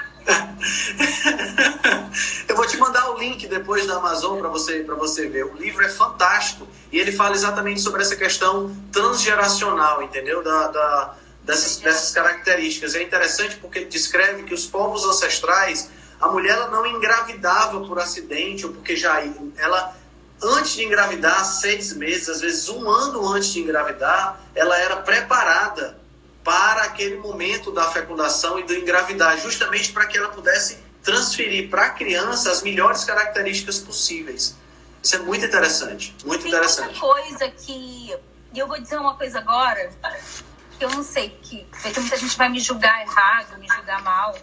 Eu vou te mandar o link depois da Amazon para você, você ver. O livro é fantástico e ele fala exatamente sobre essa questão transgeracional, entendeu? Da, da- dessas, dessas características. É interessante porque ele descreve que os povos ancestrais, a mulher ela não engravidava por acidente ou porque já ela antes de engravidar, seis meses, às vezes um ano antes de engravidar, ela era preparada para aquele momento da fecundação e do engravidar, justamente para que ela pudesse transferir para a criança as melhores características possíveis. Isso é muito interessante, muito Tem interessante. muita coisa que. E eu vou dizer uma coisa agora, que eu não sei, que vai ter muita gente vai me julgar errado, me julgar mal,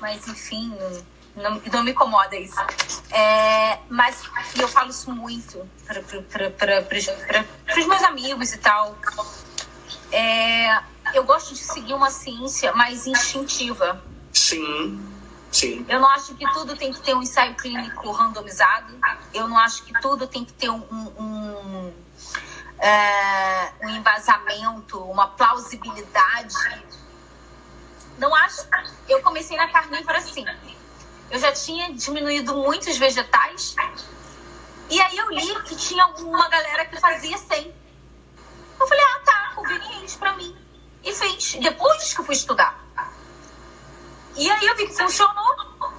mas enfim, não, não me incomoda isso. É, mas eu falo isso muito para os meus amigos e tal. É, eu gosto de seguir uma ciência mais instintiva. Sim, sim. Eu não acho que tudo tem que ter um ensaio clínico randomizado. Eu não acho que tudo tem que ter um, um, um, é, um embasamento, uma plausibilidade. Não acho. Eu comecei na carnívora assim. Eu já tinha diminuído muitos vegetais. E aí eu li que tinha uma galera que fazia sem. Eu falei, ah, tá, conveniente pra mim. E fiz. Depois que eu fui estudar. E aí eu vi que funcionou,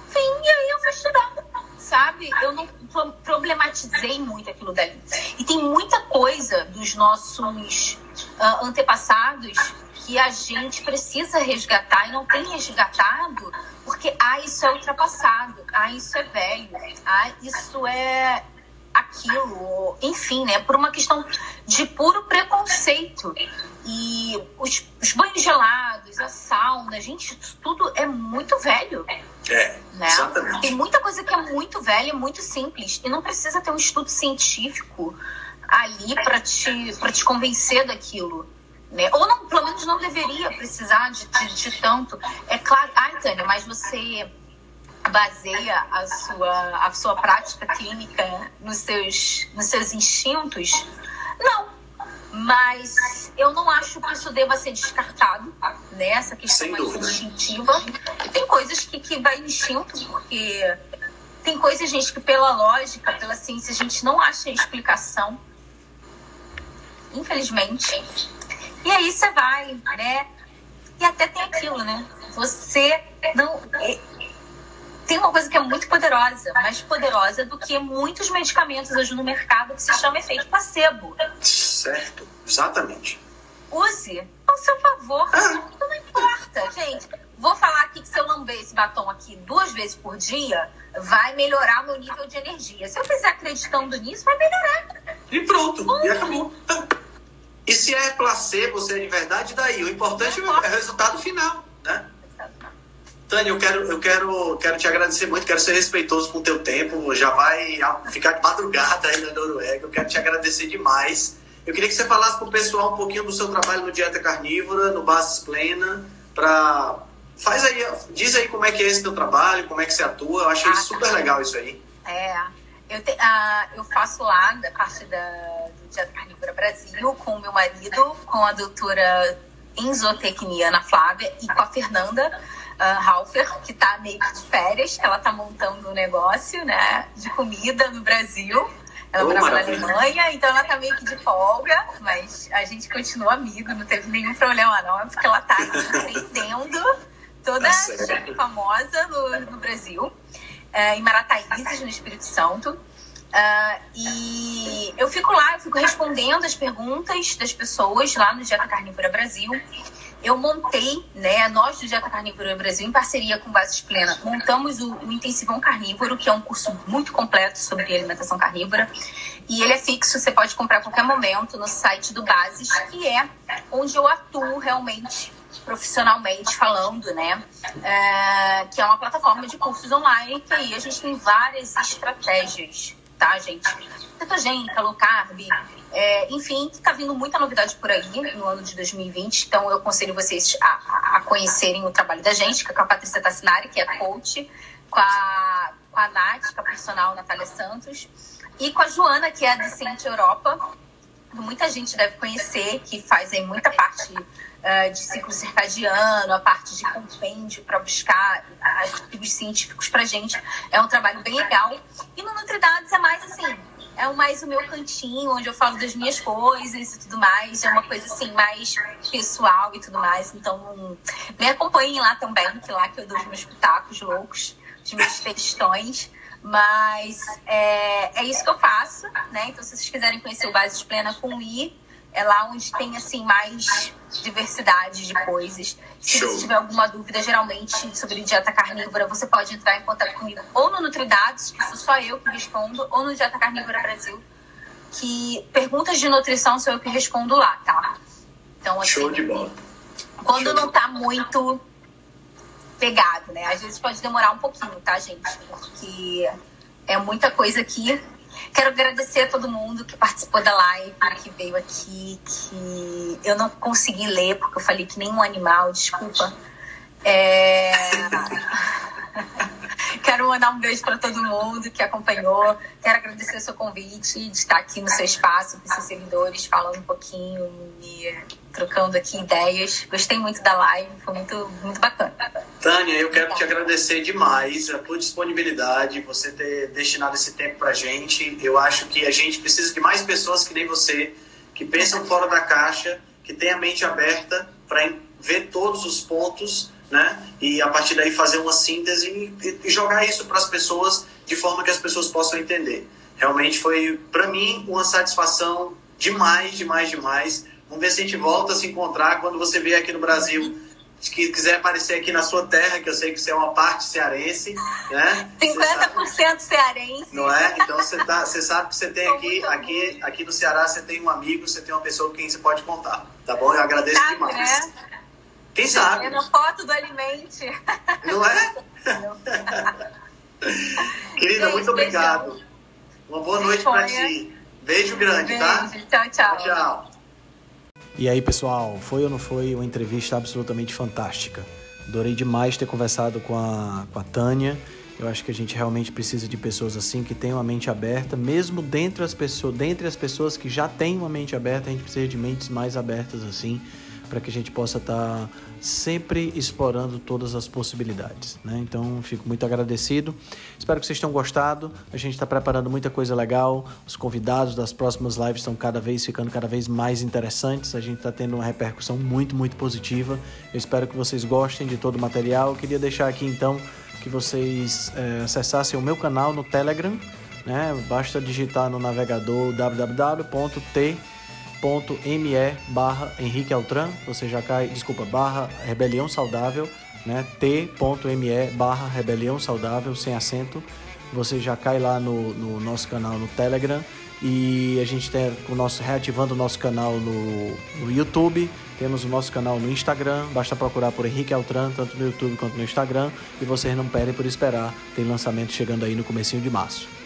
fim, e aí eu fui estudar, sabe? Eu não pro- problematizei muito aquilo dali. E tem muita coisa dos nossos ah, antepassados que a gente precisa resgatar e não tem resgatado porque, ah, isso é ultrapassado, ah, isso é velho, ah, isso é aquilo, enfim, né? Por uma questão de puro preconceito. E os, os banhos gelados, a sauna, gente, isso tudo é muito velho, É, né? exatamente. Tem muita coisa que é muito velha, muito simples. E não precisa ter um estudo científico ali para te, pra te convencer daquilo. Né? Ou não, pelo menos não deveria precisar de, de, de tanto. É claro, ai, Tânia, mas você baseia a sua, a sua prática clínica nos seus, nos seus instintos, não. Mas eu não acho que isso deva ser descartado, né? Essa questão mais instintiva. Tem coisas que, que vai instinto, porque tem coisas, gente, que pela lógica, pela ciência, a gente não acha explicação. Infelizmente. E aí você vai, né? E até tem aquilo, né? Você não. é- Tem uma coisa que é muito poderosa, mais poderosa do que muitos medicamentos hoje no mercado que se chama efeito placebo. Certo, exatamente. Use ao seu favor. Não importa, gente. Vou falar aqui que se eu lamber esse batom aqui duas vezes por dia, vai melhorar o meu nível de energia. Se eu fizer acreditando nisso, vai melhorar. E pronto, e acabou. E se é placebo, se é de verdade, daí. O importante é o resultado final, né? Tânia, eu quero, eu quero, quero te agradecer muito, quero ser respeitoso com o teu tempo. Já vai ficar de madrugada aí na Noruega. Eu quero te agradecer demais. Eu queria que você falasse para o pessoal um pouquinho do seu trabalho no Dieta Carnívora, no Bases Plena, para faz aí, diz aí como é que é esse teu trabalho, como é que você atua. Eu achei Ah, tá. super legal isso aí. É, eu, te, ah, eu faço lá da parte da, Dieta Carnívora Brasil com o meu marido, com a doutora em zootecnia, Ana Flávia, e com a Fernanda Halfer, que tá meio que de férias, ela tá montando um negócio, né, de comida no Brasil. Ela Oh, morava na. Alemanha, então ela tá meio que de folga, mas a gente continua amigo, não teve nenhum problema não, é porque ela tá empreendendo toda Tá famosa no, no Brasil, é, em Marataízes, no Espírito Santo. Ah, e eu fico lá, eu fico respondendo as perguntas das pessoas lá no Dieta Carnívora Brasil. Eu montei, né, nós do Dieta Carnívora Brasil, em parceria com Bases Plena, montamos o, o Intensivão Carnívoro, que é um curso muito completo sobre alimentação carnívora. E ele é fixo, você pode comprar a qualquer momento no site do Bases, que é onde eu atuo realmente, profissionalmente falando, né? É, que é uma plataforma de cursos online, que aí a gente tem várias estratégias, tá, gente? Cetogênica, low carb, é, enfim, tá vindo muita novidade por aí no ano de 2020, então eu aconselho vocês a, a- conhecerem o trabalho da gente, que é com a Patrícia Tassinari, que é coach, com a, com a Nath, é a profissional Natália Santos, e com a Joana, que é a Decente Europa, muita gente deve conhecer, que fazem muita parte de ciclo circadiano, a parte de compêndio para buscar artigos científicos para gente. É um trabalho bem legal. E no Nutridados é mais assim, é o- mais o meu cantinho, onde eu falo das minhas coisas e tudo mais. É uma coisa assim, mais pessoal e tudo mais. Então, me acompanhem lá também, que lá que eu dou os meus pitacos loucos, os meus textões. Mas é, é isso que eu faço, né? Então, se vocês quiserem conhecer o Bases Plena com I, é lá onde tem, assim, mais diversidade de coisas. Se Show. você tiver alguma dúvida, geralmente, sobre dieta carnívora, você pode entrar em contato comigo ou no Nutridados, que sou só eu que respondo, ou no Dieta Carnívora Brasil, que perguntas de nutrição sou eu que respondo lá, tá? Então, assim, Show de bola. quando Show. não tá muito pegado, né? Às vezes pode demorar um pouquinho, tá, gente? Porque é muita coisa aqui. Quero agradecer a todo mundo que participou da live, que veio aqui, que eu não consegui ler porque eu falei que nem um animal, desculpa. É... Quero mandar um beijo para todo mundo que acompanhou. Quero agradecer o seu convite de estar aqui no seu espaço, com seus seguidores, falando um pouquinho e trocando aqui ideias. Gostei muito da live, foi muito, muito bacana. Tânia, eu quero te agradecer demais a tua disponibilidade, você ter destinado esse tempo pra gente. Eu acho que a gente precisa de mais pessoas que nem você, que pensam fora da caixa, que têm a mente aberta para ver todos os pontos, né? E a partir daí fazer uma síntese e, jogar isso para as pessoas de forma que as pessoas possam entender. Realmente foi, para mim, uma satisfação demais, demais, demais. Vamos ver se a gente volta a se encontrar quando você vier aqui no Brasil se quiser aparecer aqui na sua terra, que eu sei que você é uma parte cearense, né? Você sabe- 50% cearense. não é? Então você, tá, você sabe que você tem aqui, aqui, aqui no Ceará, você tem um amigo, você tem uma pessoa com quem você pode contar, tá bom? Eu agradeço Sabe, demais. né? Quem sabe, Vendo foto do alimente. não é? Querida, muito obrigado. Uma boa noite pra Disponha. ti. Beijo grande, tá? Beijo. Tchau, tchau. Tchau. E aí, pessoal, foi ou não foi uma entrevista absolutamente fantástica? Adorei demais ter conversado com a, com a Tânia Eu acho que a gente realmente precisa de pessoas assim que tenham a mente aberta, mesmo dentre as pessoas, dentre as pessoas que já têm uma mente aberta, a gente precisa de mentes mais abertas assim, para que a gente possa estar tá sempre explorando todas as possibilidades. Né? Então, fico muito agradecido. Espero que vocês tenham gostado. A gente está preparando muita coisa legal. Os convidados das próximas lives estão cada vez ficando cada vez mais interessantes. A gente está tendo uma repercussão muito, muito positiva. Eu espero que vocês gostem de todo o material. Eu queria deixar aqui então que vocês é, acessassem o meu canal no Telegram. Né? Basta digitar no navegador www.t me barra Henrique Altran, você já cai, desculpa, barra Rebelião Saudável, né? t.me barra Rebelião Saudável, sem acento. Você já cai lá no, no nosso canal no Telegram e a gente tem o nosso, reativando o nosso canal no, no YouTube. Temos o nosso canal no Instagram, basta procurar por Henrique Altran, tanto no YouTube quanto no Instagram. E vocês não perdem por esperar, tem lançamento chegando aí no comecinho de março.